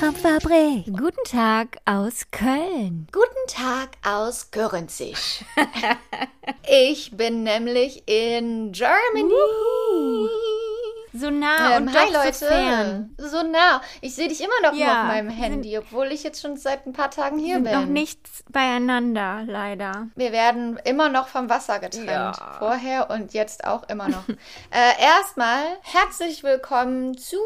Albtraumfabrik. Guten Tag aus Köln. Guten Tag aus Görenzig. ich bin nämlich in Germany. So nah Ähm, und hi doch Leute, so fern. so nah. Ich sehe dich immer noch Ja, auf meinem Handy, obwohl ich jetzt schon seit ein paar Tagen hier Sind bin. noch nichts beieinander, leider. Wir werden immer noch vom Wasser getrennt. Ja. Vorher und jetzt auch immer noch. äh, erstmal herzlich willkommen zu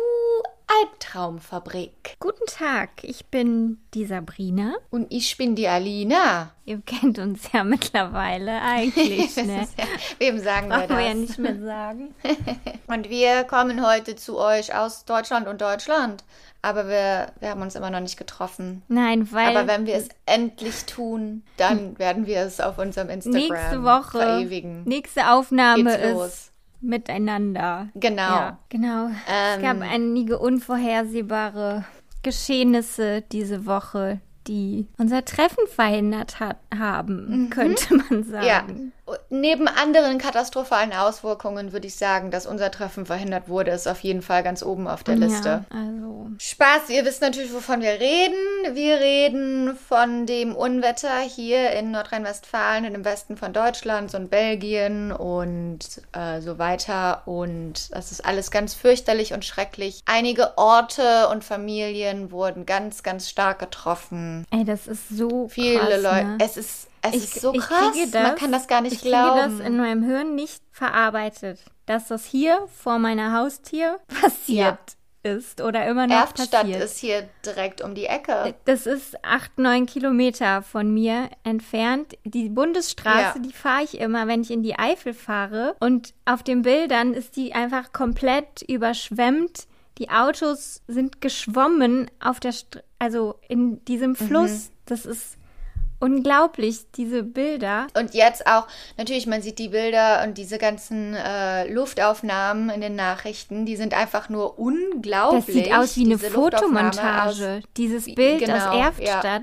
Albtraumfabrik. Guten Tag, ich bin die Sabrina. Und ich bin die Alina. Ihr kennt uns ja mittlerweile eigentlich, ne? ja, wem sagen wir Brauchen das? wir ja nicht mehr sagen. Und wir kommen heute zu euch aus Deutschland und Deutschland. Aber wir, wir haben uns immer noch nicht getroffen. Nein, weil Aber wenn wir es endlich tun, dann werden wir es auf unserem Instagram nächste Woche, verewigen. nächste Aufnahme Geht's ist los. Miteinander. Genau. Ja, genau. es Ähm, gab einige unvorhersehbare Geschehnisse diese Woche, die unser Treffen verhindert hat, haben, könnte man sagen. Mhm. Ja. Neben anderen katastrophalen Auswirkungen würde ich sagen, dass unser Treffen verhindert wurde, ist auf jeden Fall ganz oben auf der Liste. Ja, also Spaß, ihr wisst natürlich, wovon wir reden. Wir reden von dem Unwetter hier in Nordrhein-Westfalen, in dem Westen von Deutschland und Belgien und äh, so weiter. Und das ist alles ganz fürchterlich und schrecklich. Einige Orte und Familien wurden ganz, ganz stark getroffen. Ey, das ist so Viele krass, Leute. Ne? Es ist, es Ich- ist so ich krass. kriege das- Man kann das gar nicht ich kriege glauben. das in meinem Hirn nicht verarbeitet, dass das hier vor meiner Haustür passiert ist oder immer noch Erftstadt passiert. ist hier direkt um die Ecke. Das ist acht, neun Kilometer von mir entfernt. Die Bundesstraße, Ja. die fahre ich immer, wenn ich in die Eifel fahre. Und auf den Bildern ist die einfach komplett überschwemmt. Die Autos sind geschwommen auf der, Str also in diesem Fluss. Das ist unglaublich, diese Bilder. Und jetzt auch, natürlich, man sieht die Bilder und diese ganzen äh, Luftaufnahmen in den Nachrichten, die sind einfach nur unglaublich. Das sieht aus wie eine Diese Fotomontage. aus- Dieses Bild genau, aus Erftstadt.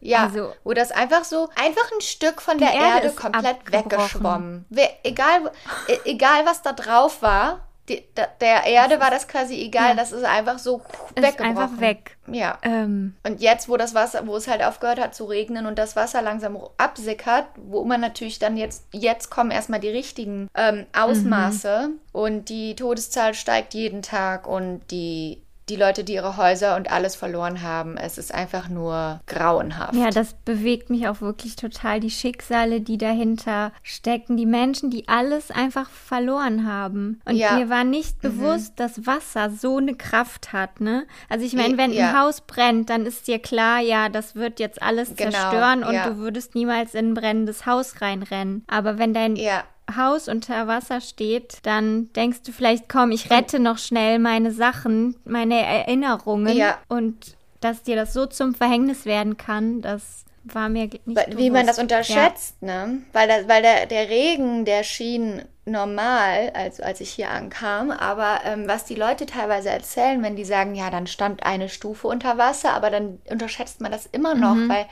Ja, Also, wo das einfach so, einfach ein Stück von der Erde Erde, komplett weggeschwommen. Egal, e- egal was da drauf war, die, der Erde war das quasi egal, Ja. das ist einfach so ist einfach weg. Ja. Ähm, Und jetzt, wo das Wasser, wo es halt aufgehört hat zu regnen und das Wasser langsam absickert, wo man natürlich dann jetzt, jetzt kommen erstmal die richtigen ähm, Ausmaße und die Todeszahl steigt jeden Tag und die, die Leute, die ihre Häuser und alles verloren haben, es ist einfach nur grauenhaft. Ja, das bewegt mich auch wirklich total. Die Schicksale, die dahinter stecken, die Menschen, die alles einfach verloren haben. Und Ja. mir war nicht bewusst, dass Wasser so eine Kraft hat, ne? Also ich meine, wenn Ja. ein Haus brennt, dann ist dir klar, ja, das wird jetzt alles Genau, zerstören und ja. du würdest niemals in ein brennendes Haus reinrennen. Aber wenn dein Ja. Haus unter Wasser steht, dann denkst du vielleicht, komm, ich rette noch schnell meine Sachen, meine Erinnerungen Ja. und dass dir das so zum Verhängnis werden kann, das war mir nicht Wie man das bewusst. unterschätzt, ne? Weil, das, weil der, der Regen, der schien normal, also als ich hier ankam. Aber ähm, was die Leute teilweise erzählen, wenn die sagen, ja, dann stand eine Stufe unter Wasser, aber dann unterschätzt man das immer noch, Mhm. weil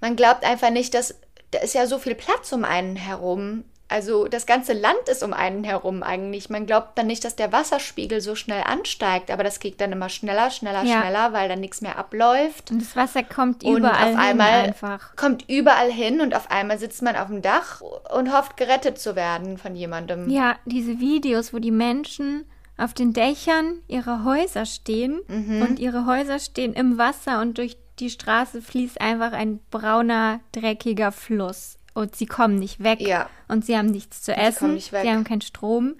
man glaubt einfach nicht, dass da ist ja so viel Platz um einen herum. Also das ganze Land ist um einen herum eigentlich. Man glaubt dann nicht, dass der Wasserspiegel so schnell ansteigt, aber das geht dann immer schneller, schneller, Ja. schneller, weil dann nichts mehr abläuft Und das Wasser kommt und überall auf einmal hin einfach. kommt überall hin und auf einmal sitzt man auf dem Dach und hofft gerettet zu werden von jemandem. Ja, diese Videos, wo die Menschen auf den Dächern ihrer Häuser stehen Mhm. und ihre Häuser stehen im Wasser und durch die Straße fließt einfach ein brauner, dreckiger Fluss. Und sie kommen nicht weg. Ja. Und sie haben nichts zu sie essen. weg. Sie haben keinen Strom.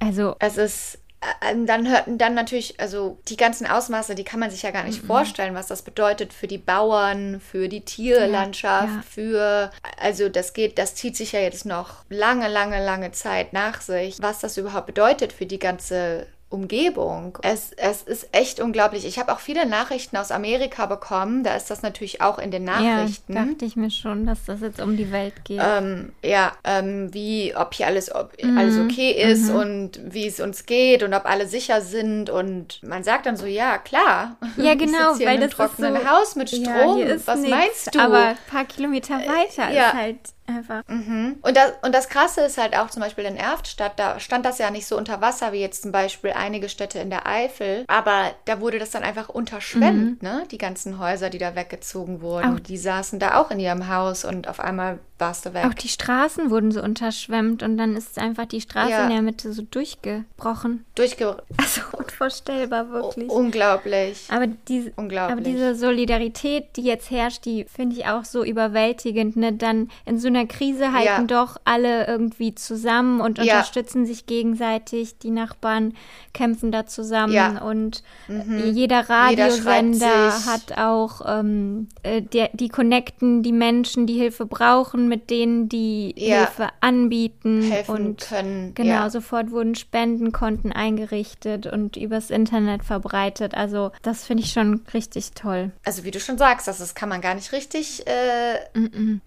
Also, Es ist äh, dann hörten dann natürlich, also die ganzen Ausmaße, die kann man sich ja gar nicht vorstellen, was das bedeutet für die Bauern, für die Tierlandschaft, ja. für, also das geht, das zieht sich ja jetzt noch lange, lange, lange Zeit nach sich, was das überhaupt bedeutet für die ganze Umgebung. Es, es ist echt unglaublich. Ich habe auch viele Nachrichten aus Amerika bekommen. Da ist das natürlich auch in den Nachrichten. Ja, dachte ich mir schon, dass das jetzt um die Welt geht. Ähm, ja, ähm, wie, ob hier alles, ob alles okay ist und wie es uns geht und ob alle sicher sind. Und man sagt dann so, ja, klar. Ja, genau, hier weil in einem das ist trockenen so- Haus mit Ja, Strom. ist Was nix, meinst du? Aber ein paar Kilometer weiter ja. ist halt einfach. Mhm. Und das, und das Krasse ist halt auch zum Beispiel in Erftstadt, da stand das ja nicht so unter Wasser wie jetzt zum Beispiel einige Städte in der Eifel, aber da wurde das dann einfach unterschwemmt, ne? Die ganzen Häuser, die da weggezogen wurden, Mhm. Auch- die saßen da auch in ihrem Haus und auf einmal warst du weg. Auch die Straßen wurden so unterschwemmt und dann ist einfach die Straße Ja. in der Mitte so durchgebrochen. Durchge Also unvorstellbar, wirklich. unglaublich. Aber diese, Unglaublich. aber diese Solidarität, die jetzt herrscht, die finde ich auch so überwältigend. Ne? Dann in so einer Krise halten Ja. doch alle irgendwie zusammen und Ja. unterstützen sich gegenseitig. Die Nachbarn kämpfen da zusammen Ja. Mhm. und jeder Jeder schreibt Radiosender sich. hat auch ähm, äh, der, die connecten die Menschen, die Hilfe brauchen, mit denen die Ja. Hilfe anbieten helfen und können. Genau, ja. sofort wurden Spendenkonten eingerichtet und übers Internet verbreitet. Also das finde ich schon richtig toll. Also wie du schon sagst, das, das kann man gar nicht richtig äh,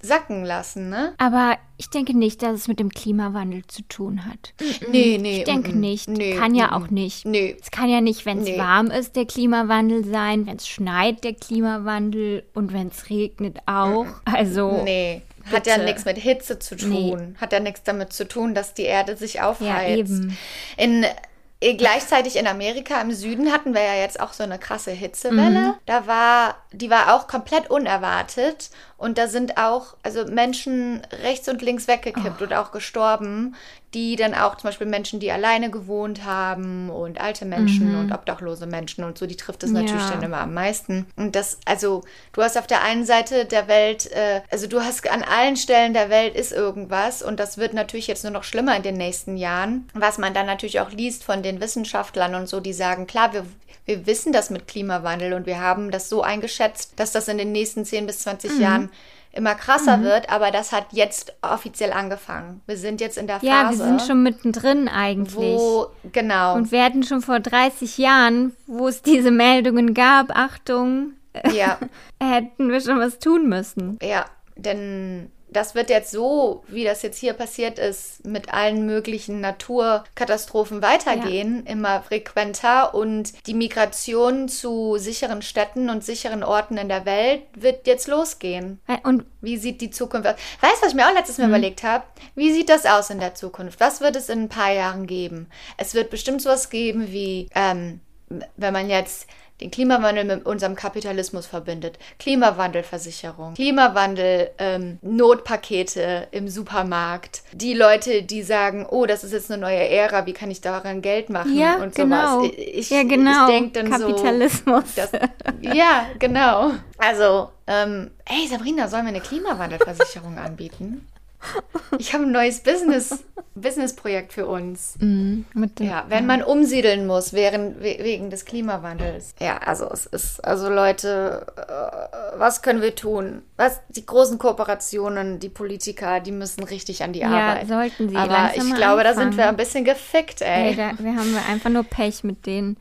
sacken lassen, ne? Aber ich denke nicht, dass es mit dem Klimawandel zu tun hat. Nee, nee. Ich denke mm, nicht. Nee, kann ja mm, auch nicht. Nee. Es kann ja nicht, wenn es Nee. warm ist, der Klimawandel sein, wenn es schneit, der Klimawandel und wenn es regnet auch. Also Nee. Hat ja Bitte. nichts mit Hitze zu tun. Hat ja nichts damit zu tun, dass die Erde sich aufheizt. eben. In, gleichzeitig in Amerika im Süden hatten wir ja jetzt auch so eine krasse Hitzewelle. Mhm. Da war, die war auch komplett unerwartet. Und da sind auch, also Menschen rechts und links weggekippt Oh. und auch gestorben, die dann auch zum Beispiel Menschen, die alleine gewohnt haben und alte Menschen und obdachlose Menschen und so, die trifft es natürlich Mhm. Ja. dann immer am meisten. Und das, also du hast auf der einen Seite der Welt, äh, also du hast an allen Stellen der Welt ist irgendwas und das wird natürlich jetzt nur noch schlimmer in den nächsten Jahren, was man dann natürlich auch liest von den Wissenschaftlern und so, die sagen, klar, wir, wir wissen das mit Klimawandel und wir haben das so eingeschätzt, dass das in den nächsten 10 bis 20 Mhm. Jahren immer krasser wird, aber das hat jetzt offiziell angefangen. Wir sind jetzt in der Phase, ja, wir sind schon mittendrin eigentlich. wo, genau, Und wir hatten schon vor 30 Jahren, wo es diese Meldungen gab, Achtung, ja. hätten wir schon was tun müssen. Ja, denn das wird jetzt so, wie das jetzt hier passiert ist, mit allen möglichen Naturkatastrophen weitergehen, immer frequenter. Und die Migration zu sicheren Städten und sicheren Orten in der Welt wird jetzt losgehen. Und Wie sieht die Zukunft aus? Weißt du, was ich mir auch letztes Mal überlegt habe? Wie sieht das aus in der Zukunft? Was wird es in ein paar Jahren geben? Es wird bestimmt sowas geben wie, ähm, wenn man jetzt den Klimawandel mit unserem Kapitalismus verbindet. Klimawandelversicherung, Klimawandel, ähm, Notpakete im Supermarkt. Die Leute, die sagen, oh, das ist jetzt eine neue Ära, wie kann ich daran Geld machen ja, und genau. sowas. Ich, ja, genau. Ich denk dann so, Kapitalismus. ja, genau. Also, ähm, ey Sabrina, sollen wir eine Klimawandelversicherung anbieten? Ich habe ein neues Business, Businessprojekt für uns. Dem, Ja, wenn man umsiedeln muss während, we- wegen des Klimawandels. Ja, also es ist, also Leute, äh, was können wir tun? Was, die großen Kooperationen, die Politiker, die müssen richtig an die Ja, Arbeit. sollten sie Aber ich glaube, da sind anfangen. wir ein bisschen gefickt, ey. Ey, da, wir haben einfach nur Pech mit denen.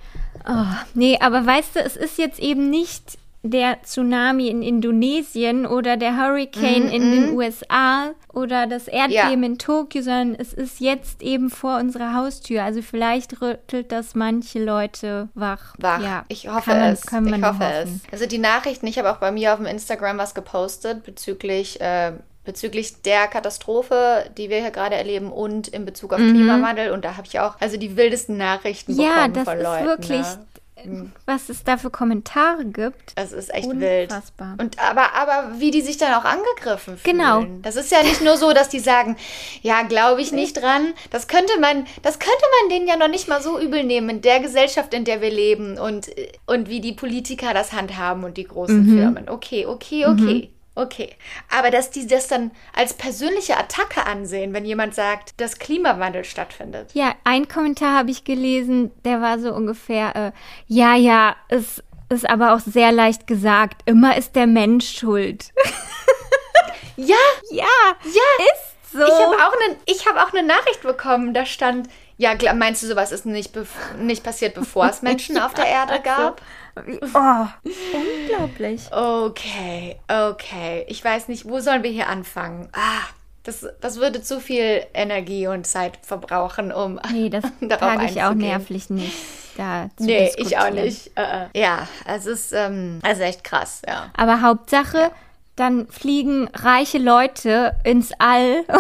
Oh, nee, aber weißt du, es ist jetzt eben nicht der Tsunami in Indonesien oder der Hurricane in den USA oder das Erdbeben in Tokio, sondern es ist jetzt eben vor unserer Haustür. Also vielleicht rüttelt das manche Leute wach. wach. Ja, ich hoffe man, es. Ich hoffe es. Also die Nachrichten, ich habe auch bei mir auf dem Instagram was gepostet bezüglich äh, bezüglich der Katastrophe, die wir hier gerade erleben und in Bezug auf Klimawandel und da habe ich auch also die wildesten Nachrichten Mhm. Ja, bekommen das von ist Leuten. wirklich, Ne? Was es da für Kommentare gibt. Es ist echt wild. Unfassbar. Und aber, aber wie die sich dann auch angegriffen fühlen. Genau. Das ist ja nicht nur so, dass die sagen, ja, glaube ich nicht dran. Das könnte man, das könnte man denen ja noch nicht mal so übel nehmen in der Gesellschaft, in der wir leben und, und wie die Politiker das handhaben und die großen Mhm. Firmen. Okay, okay, okay. Okay, aber dass die das dann als persönliche Attacke ansehen, wenn jemand sagt, dass Klimawandel stattfindet. Ja, ein Kommentar habe ich gelesen, der war so ungefähr, äh, ja, ja, es ist aber auch sehr leicht gesagt, immer ist der Mensch schuld. Ja, ja, ja, ist so. Ich habe auch eine ich habe auch eine Nachricht bekommen, da stand Ja, meinst du, sowas ist nicht, nicht passiert, bevor es Menschen auf der Erde gab? Oh, unglaublich. Okay, okay. Ich weiß nicht, wo sollen wir hier anfangen? Ah, das, das würde zu viel Energie und Zeit verbrauchen, um Nee, das darauf ich auch nervlich nicht. Da zu Nee, ich auch nicht. Äh. ja, es ist ähm, also echt krass, ja. Aber Hauptsache, dann fliegen reiche Leute ins All.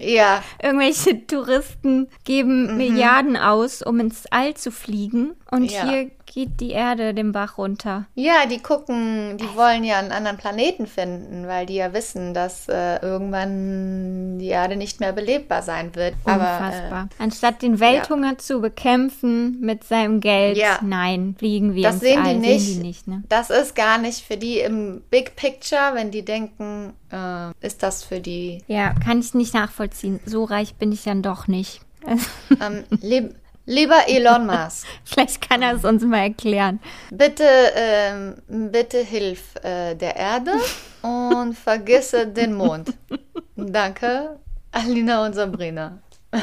Ja, Irgendwelche Touristen geben Milliarden aus, um ins All zu fliegen. Und Mhm. Ja. hier geht die Erde den Bach runter. ja, die gucken, die wollen ja einen anderen Planeten finden, weil die ja wissen, dass äh, irgendwann die Erde nicht mehr belebbar sein wird. Aber äh, Unfassbar. Anstatt den Welthunger zu bekämpfen mit seinem Geld, Ja. nein, fliegen wir Das ins sehen die All. nicht. Sehen die nicht, ne? das ist gar nicht für die im Big Picture, wenn die denken, äh, ist das für die Ja, kann ich nicht nachvollziehen. So reich bin ich dann doch nicht. ähm, lieber Elon Musk. Vielleicht kann er es uns mal erklären. Bitte, ähm, bitte hilf äh, der Erde und vergisse den Mond. Danke, Alina und Sabrina.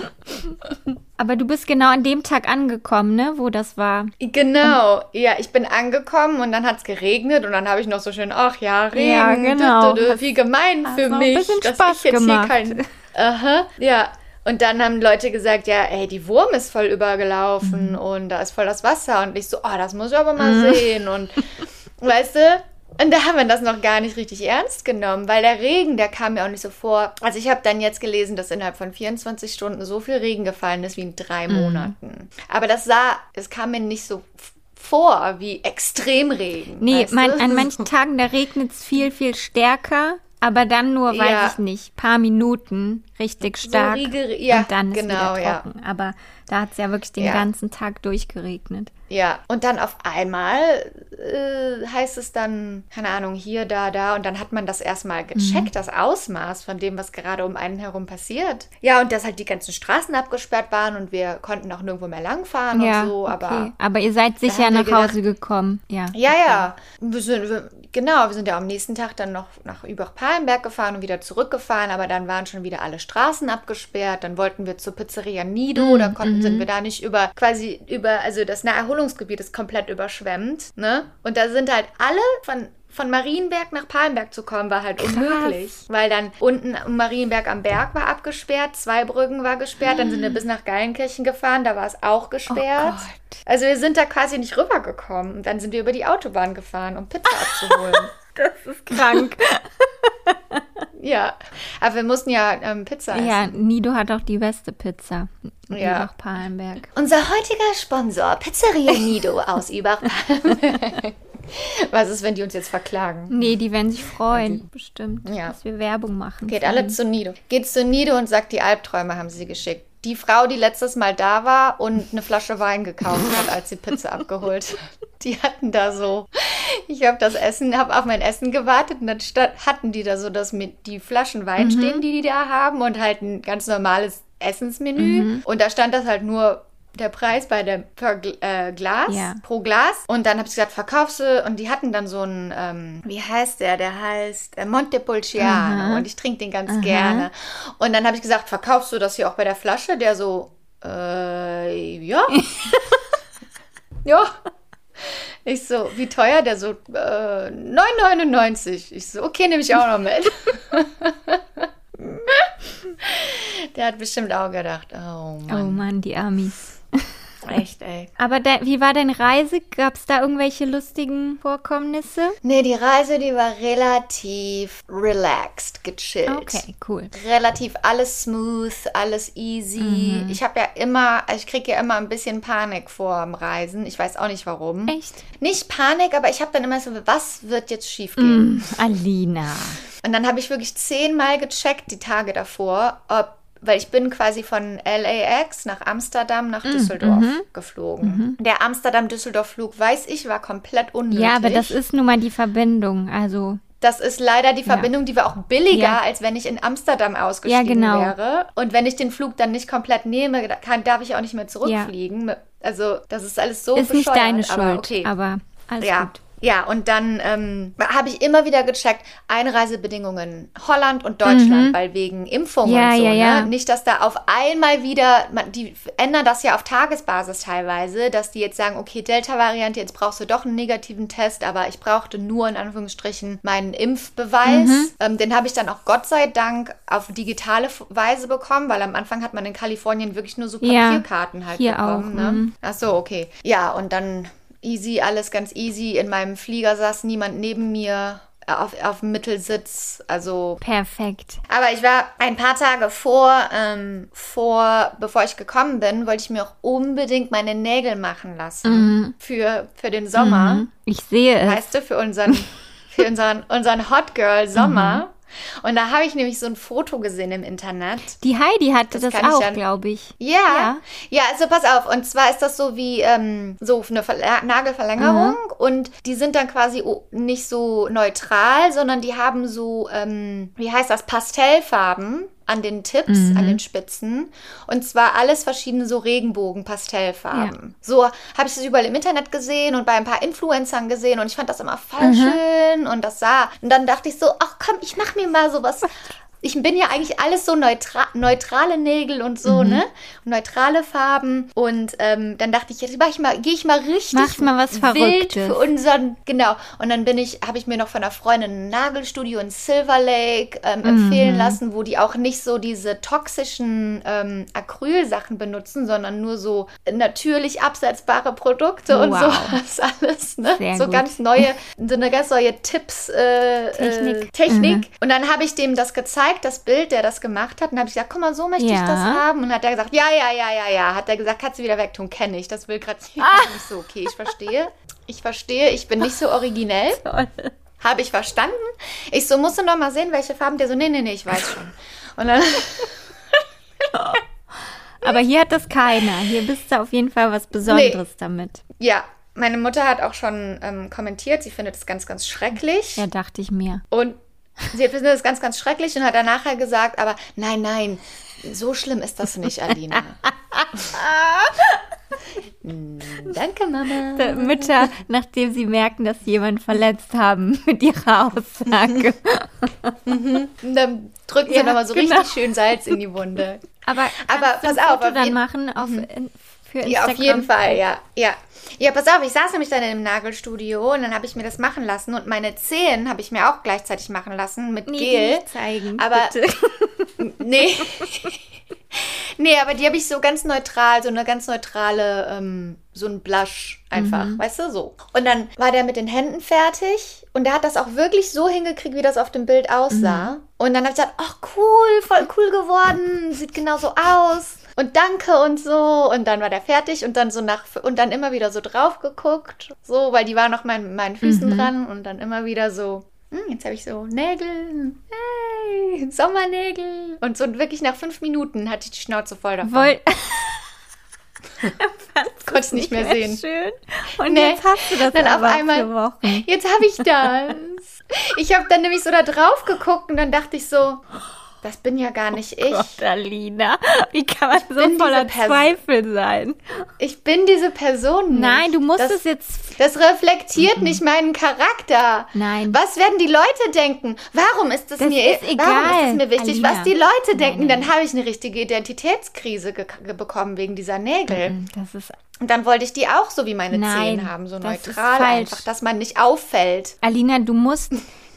Aber du bist genau an dem Tag angekommen, ne, wo das war. Genau, ja, ich bin angekommen und dann hat es geregnet und dann habe ich noch so schön, ach ja, Regen, Ja, genau. wie gemein für mich, dass ich jetzt gemacht. hier kein, aha, ja. Und dann haben Leute gesagt, ja, ey, die Wurm ist voll übergelaufen Mhm. und da ist voll das Wasser und ich so, oh, das muss ich aber mal sehen und weißt du, und da haben wir das noch gar nicht richtig ernst genommen, weil der Regen, der kam mir auch nicht so vor. Also ich habe dann jetzt gelesen, dass innerhalb von 24 Stunden so viel Regen gefallen ist wie in drei Mhm. Monaten. Aber das sah, es kam mir nicht so vor wie Extremregen. Nee, man, an manchen Tagen, da regnet es viel, viel stärker. Aber dann nur, weiß Ja. ich nicht, paar Minuten richtig stark. Riegel- ja, und dann ist genau, wieder ja. trocken. Aber da hat es ja wirklich den Ja. ganzen Tag durchgeregnet. Ja, und dann auf einmal äh, heißt es dann, keine Ahnung, hier, da, da. Und dann hat man das erstmal Mhm. gecheckt, das Ausmaß von dem, was gerade um einen herum passiert. Ja, und dass halt die ganzen Straßen abgesperrt waren und wir konnten auch nirgendwo mehr langfahren ja, und so. okay. Aber aber ihr seid sicher nach gedacht- Hause gekommen. Ja. Ja, ja. Wir sind, wir, genau, wir sind ja am nächsten Tag dann noch nach Übach-Palenberg gefahren und wieder zurückgefahren, aber dann waren schon wieder alle Straßen abgesperrt. Dann wollten wir zur Pizzeria Nido, da konnten, sind wir da nicht über, quasi über, also das Naherholungsgebiet ist komplett überschwemmt, ne? Und da sind halt alle von von Marienberg nach Palenberg zu kommen, war halt unmöglich. Weil dann unten Marienberg am Berg war abgesperrt, Zweibrücken war gesperrt, dann sind wir bis nach Geilenkirchen gefahren, da war es auch gesperrt. Gott. Also wir sind da quasi nicht rübergekommen. Und dann sind wir über die Autobahn gefahren, um Pizza abzuholen. Das ist krank. ja, aber wir mussten ja ähm, Pizza essen. ja, Nido hat auch die beste Pizza. Ja. Auch Palenberg. Unser heutiger Sponsor, Pizzeria Nido aus Übach. Was ist, wenn die uns jetzt verklagen? Nee, die werden sich freuen, bestimmt, Ja. dass wir Werbung machen. Geht alle die. zu Nido. Geht zu Nido und sagt, die Albträume haben sie geschickt. Die Frau, die letztes Mal da war und eine Flasche Wein gekauft hat, als sie Pizza abgeholt hat. Die hatten da so, ich habe das Essen, habe auf mein Essen gewartet und dann hatten die da so das mit die Flaschen Wein stehen, die die da haben und halt ein ganz normales Essensmenü. Und da stand das halt nur der Preis bei der per äh, Glas, Ja. pro Glas. Und dann habe ich gesagt, verkaufst du? Und die hatten dann so einen, ähm, wie heißt der? Der heißt äh, Montepulciano. Und ich trinke den ganz gerne. Und dann habe ich gesagt, verkaufst du das hier auch bei der Flasche? Der so, äh, ja. ja. Ich so, wie teuer? Der so, äh, 9,99. Ich so, okay, nehme ich auch noch mit. Der hat bestimmt auch gedacht, oh Oh Mann, Mann, die Amis. Echt, ey. Aber de, wie war deine Reise? Gab es da irgendwelche lustigen Vorkommnisse? Nee, die Reise, die war relativ relaxed, gechillt. Okay, cool. Relativ alles smooth, alles easy. Ich habe ja immer, also ich kriege ja immer ein bisschen Panik vor dem Reisen. Ich weiß auch nicht warum. Echt? Nicht Panik, aber ich habe dann immer so, was wird jetzt schiefgehen? Mm, Alina. Und dann habe ich wirklich zehnmal gecheckt die Tage davor, ob, weil ich bin quasi von LAX nach Amsterdam nach Düsseldorf geflogen. Der Amsterdam-Düsseldorf-Flug, weiß ich, war komplett unnötig. Ja, aber das ist nun mal die Verbindung. Also, Das ist leider die Verbindung, die war auch billiger, Ja. als wenn ich in Amsterdam ausgestiegen Ja, genau. wäre. Und wenn ich den Flug dann nicht komplett nehme, kann, darf ich auch nicht mehr zurückfliegen. Also das ist alles so ist nicht bescheuert, deine Schuld. Aber okay. Aber alles ja. gut. Ja, und dann ähm, habe ich immer wieder gecheckt, Einreisebedingungen Holland und Deutschland, weil wegen Impfungen Mhm. Ja, und so. ja, ja. Ne? Nicht, dass da auf einmal wieder, man, die ändern das ja auf Tagesbasis teilweise, dass die jetzt sagen, okay, Delta-Variante, jetzt brauchst du doch einen negativen Test, aber ich brauchte nur in Anführungsstrichen meinen Impfbeweis. Mhm. Ähm, den habe ich dann auch Gott sei Dank auf digitale Weise bekommen, weil am Anfang hat man in Kalifornien wirklich nur so Ja, Papierkarten halt hier bekommen. auch, Ne? mhm. Ach so, okay. Ja, und dann easy, alles ganz easy. In meinem Flieger saß niemand neben mir äh, auf, auf dem Mittelsitz. Also Perfekt. aber ich war ein paar Tage vor, ähm, vor, bevor ich gekommen bin, wollte ich mir auch unbedingt meine Nägel machen lassen für, für den Sommer. Ich sehe es. Weißt du, für unseren, für unseren, unseren Hot Girl Sommer. Und da habe ich nämlich so ein Foto gesehen im Internet. Die Heidi hatte Das das, auch, ja- glaube ich. Ja, ja, also pass auf. Und zwar ist das so wie ähm, so eine Verla Nagelverlängerung und die sind dann quasi nicht so neutral, sondern die haben so, ähm, wie heißt das, Pastellfarben an den Tipps, an den Spitzen. Und zwar alles verschiedene so Regenbogen-Pastellfarben. So habe ich das überall im Internet gesehen und bei ein paar Influencern gesehen und ich fand das immer voll schön und das sah. Und dann dachte ich so, ach komm, ich mache mir mal sowas. Ich bin ja eigentlich alles so neutra neutrale Nägel und so, Mhm. ne? Und neutrale Farben. Und ähm, dann dachte ich, jetzt mach ich mal, gehe ich mal richtig Machst mal was wild Verrücktes. für unseren, genau. Und dann bin ich, habe ich mir noch von einer Freundin ein Nagelstudio in Silver Lake ähm, Mhm. empfehlen lassen, wo die auch nicht so diese toxischen ähm, Acrylsachen benutzen, sondern nur so natürlich absetzbare Produkte und Wow. sowas alles, ne? Sehr so gut. ganz neue, so eine ganz neue Tipps, äh, Technik. Äh, Technik. Und dann habe ich dem das gezeigt, das Bild, der das gemacht hat. Und habe ich gesagt, guck mal, so möchte ich Ja. das haben. Und hat er gesagt, ja, ja, ja, ja, ja. Hat er gesagt, kannst du wieder wegtun, kenne ich. Das will gerade nicht so. Okay, ich verstehe. Ich verstehe, ich bin nicht so originell. Habe ich verstanden. Ich so, musst du noch mal sehen, welche Farben der so, nee, nee, nee, ich weiß schon. Und dann, Aber hier hat das keiner. Hier bist du auf jeden Fall was Besonderes damit. ja, meine Mutter hat auch schon ähm, kommentiert, sie findet es ganz, ganz schrecklich. Ja, dachte ich mir. Und sie findet es ganz, ganz schrecklich und hat dann nachher gesagt, aber nein, nein, so schlimm ist das nicht, Alina. Danke, Mama. Äh, Mütter, nachdem sie merken, dass sie jemanden verletzt haben mit ihrer Aussage. Und dann drücken sie Ja, nochmal so genau. richtig schön Salz in die Wunde. Aber, Aber pass auf, Foto auf dann machen auf, in, für Instagram. Ja, auf jeden Fall, ja. Ja, ja pass auf, ich saß nämlich dann im Nagelstudio und dann habe ich mir das machen lassen und meine Zehen habe ich mir auch gleichzeitig machen lassen mit Nee, Gel. nicht zeigen. Aber bitte. Nee. nee, aber die habe ich so ganz neutral, so eine ganz neutrale, ähm, so ein Blush einfach, weißt du, so. Und dann war der mit den Händen fertig und der hat das auch wirklich so hingekriegt, wie das auf dem Bild aussah. Und dann habe ich gesagt, ach cool, voll cool geworden, sieht genau so aus. Und danke und so. Und dann war der fertig und dann so nach, und dann immer wieder so drauf geguckt, so, weil die war noch mein, mit meinen Füßen dran und dann immer wieder so, hm, jetzt habe ich so Nägel, hey, Sommernägel. Und so wirklich nach fünf Minuten hatte ich die Schnauze voll davon. Woll Konnte es nicht mehr sehen. Schön. Und Nee. jetzt hast du das Dann auf aber einmal-. Jetzt habe ich das. Ich habe dann nämlich so da drauf geguckt und dann dachte ich so, das bin ja gar nicht ich. Gott, Alina, wie kann man so bin diese voller. Zweifel sein? Ich bin diese Person nicht. Nein, du musst das, es jetzt. Das reflektiert nicht meinen Charakter. Nein. Was werden die Leute denken? Warum ist es mir ist Warum egal, ist es mir wichtig, Alina. was die Leute Nein, denken? nein. Dann habe ich eine richtige Identitätskrise bekommen wegen dieser Nägel. Das ist. Und dann wollte ich die auch so wie meine Nein, Zehen haben, so neutral einfach, dass man nicht auffällt. Alina, du musst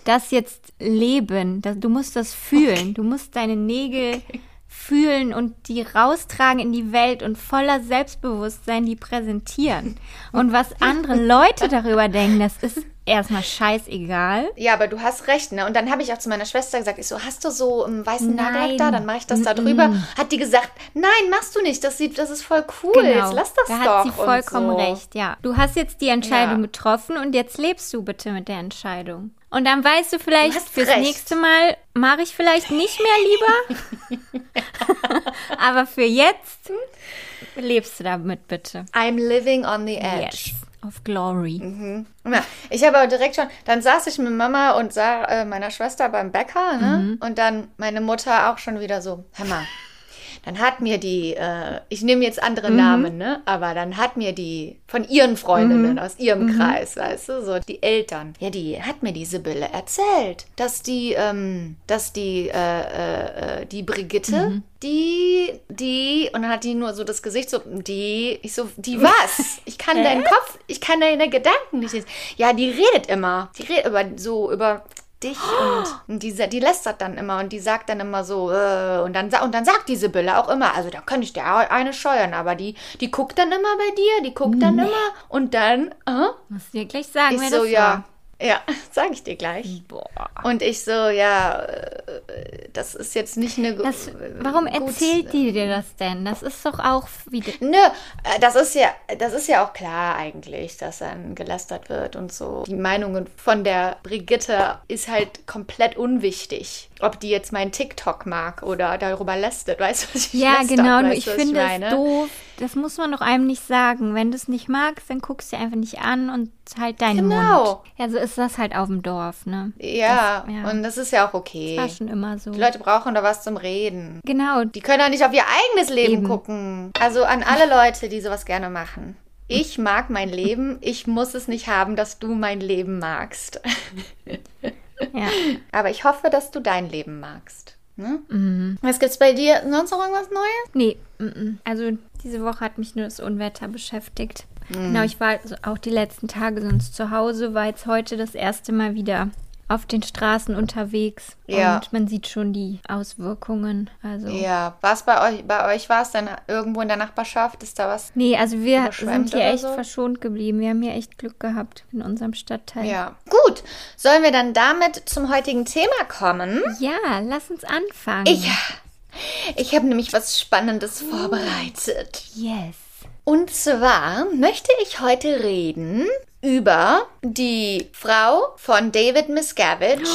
das jetzt leben. Das, du musst das fühlen. Du musst deine Nägel fühlen und die raustragen in die Welt und voller Selbstbewusstsein die präsentieren. Und was andere Leute darüber denken, das ist erstmal scheißegal. Ja, aber du hast recht, ne? Und dann habe ich auch zu meiner Schwester gesagt, ich so, hast du so einen weißen Nein. Nagellack da? Dann mache ich das da drüber. Hat die gesagt, nein, machst du nicht. Das sieht, das ist voll cool. Jetzt lass das Genau. da doch. hat sie vollkommen so. recht, ja. Du hast jetzt die Entscheidung Ja. getroffen und jetzt lebst du bitte mit der Entscheidung. Und dann weißt du vielleicht, Du fürs recht. nächste Mal mache ich vielleicht nicht mehr lieber. Aber für jetzt lebst du damit bitte. I'm living on the edge. Yes. Of glory. Ja, ich habe aber direkt schon, dann saß ich mit Mama und sah äh, meiner Schwester beim Bäcker, ne? Mhm. Und dann meine Mutter auch schon wieder so, mal, dann hat mir die, äh, ich nehme jetzt andere Namen, ne? Aber dann hat mir die von ihren Freundinnen aus ihrem Kreis, weißt du, so die Eltern, ja, die hat mir die Sibylle erzählt, dass die, ähm, dass die, äh, äh, äh, die Brigitte, die, die, und dann hat die nur so das Gesicht so, die, ich so, die was? Ich kann deinen Kopf, ich kann deine Gedanken nicht lesen. Ja, die redet immer. Die redet über so, über dich und, und die, die lästert dann immer und die sagt dann immer so, äh, und dann, und dann sagt die Sibylle auch immer, also da könnte ich dir auch eine scheuern, aber die, die guckt dann immer bei dir, die guckt dann immer und dann, äh, Musst du dir gleich sagen, ich wer so, das ja, war. Ja, sag ich dir gleich. Boah. Und ich so, ja, äh, das ist jetzt nicht eine. Das, warum gut- erzählt die dir das denn? Das ist doch auch wieder. Nö, äh, das ist ja, das ist ja auch klar eigentlich, dass dann gelästert wird und so. Die Meinungen von der Brigitte ist halt komplett unwichtig. Ob die jetzt meinen TikTok mag oder darüber lästert, weißt du, was ich Ja, lästert, genau. Nur weißt ich finde meine? es doof. Das muss man doch einem nicht sagen. Wenn du es nicht magst, dann guckst du dir einfach nicht an und halt deinen Genau. Mund. Ja, so ist das halt auf dem Dorf, ne? Ja, Das- ja. und das ist ja auch okay. War schon immer so. Die Leute brauchen da was zum Reden. Genau. Die können ja nicht auf ihr eigenes Leben Eben. gucken. Also an alle Leute, die sowas gerne machen. Ich mag mein Leben. Ich muss es nicht haben, dass du mein Leben magst. Ja. Aber ich hoffe, dass du dein Leben magst. Ne? Mhm. Was gibt's bei dir? Sonst noch irgendwas Neues? Nee, mm, mm. also diese Woche hat mich nur das Unwetter beschäftigt. Mhm. Genau, ich war auch die letzten Tage sonst zu Hause, war jetzt heute das erste Mal wieder auf den Straßen unterwegs. Ja. Und man sieht schon die Auswirkungen. Also. Ja, was bei euch? Bei euch war es dann irgendwo in der Nachbarschaft? Ist da was? Nee, also wir sind hier echt so? verschont geblieben. Wir haben hier echt Glück gehabt in unserem Stadtteil. Ja. Gut. Sollen wir dann damit zum heutigen Thema kommen? Ja, lass uns anfangen. Ich, ich habe nämlich was Spannendes vorbereitet. Yes. Und zwar möchte ich heute reden über die Frau von David Miscavige,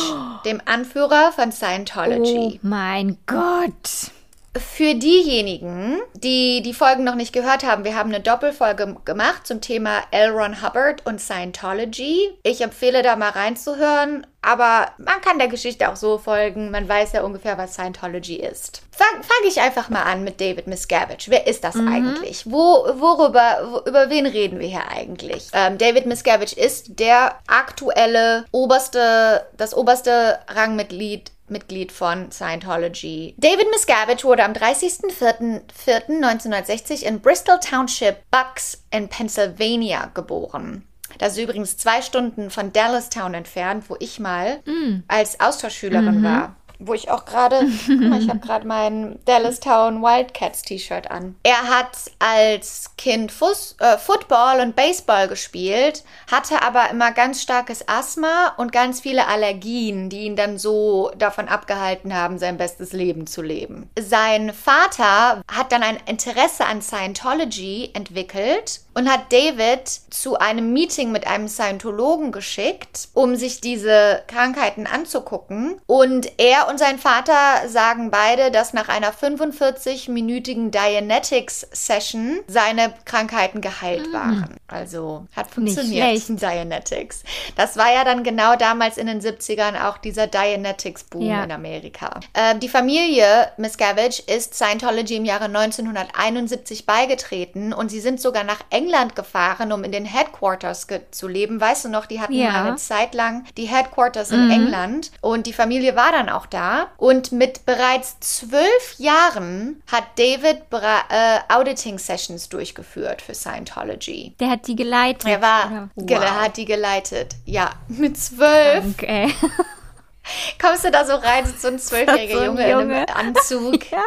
dem Anführer von Oh Scientology. mein Gott. Für diejenigen, die die Folgen noch nicht gehört haben, wir haben eine Doppelfolge gemacht zum Thema L. Ron Hubbard und Scientology. Ich empfehle da mal reinzuhören, aber man kann der Geschichte auch so folgen. Man weiß ja ungefähr, was Scientology ist. Fange fang ich einfach mal an mit David Miscavige. Wer ist das eigentlich? Wo, worüber, wo, über wen reden wir hier eigentlich? Ähm, David Miscavige ist der aktuelle oberste, das oberste Rangmitglied Mitglied von Scientology. David Miscavige wurde am 30.04.1960 in Bristol Township, Bucks in Pennsylvania geboren. Das ist übrigens zwei Stunden von Dallastown entfernt, wo ich mal als Austauschschülerin war. Wo ich auch gerade, ich habe gerade mein Dallastown Wildcats T-Shirt an. Er hat als Kind Fuß, äh, Football und Baseball gespielt, hatte aber immer ganz starkes Asthma und ganz viele Allergien, die ihn dann so davon abgehalten haben, sein bestes Leben zu leben. Sein Vater hat dann ein Interesse an Scientology entwickelt und hat David zu einem Meeting mit einem Scientologen geschickt, um sich diese Krankheiten anzugucken. Und er und sein Vater sagen beide, dass nach einer 45-minütigen Dianetics-Session seine Krankheiten geheilt waren. Also hat funktioniert. Dianetics. Das war ja dann genau damals in den 70ern auch dieser Dianetics-Boom Ja. in Amerika. Ähm, die Familie Miscavige ist Scientology im Jahre 1971 beigetreten und sie sind sogar nach England gefahren, um in den Headquarters zu leben. Weißt du noch, die hatten Ja. eine Zeit lang die Headquarters in England und die Familie war dann auch da. Und mit bereits zwölf Jahren hat David bera- äh, Auditing-Sessions durchgeführt für Scientology. Der hat die geleitet. Er war, oder? ge- er hat die geleitet. Ja, mit zwölf. Okay. Kommst du da so rein, so ein zwölfjähriger So ein Junge, in einem Junge. Anzug. ja.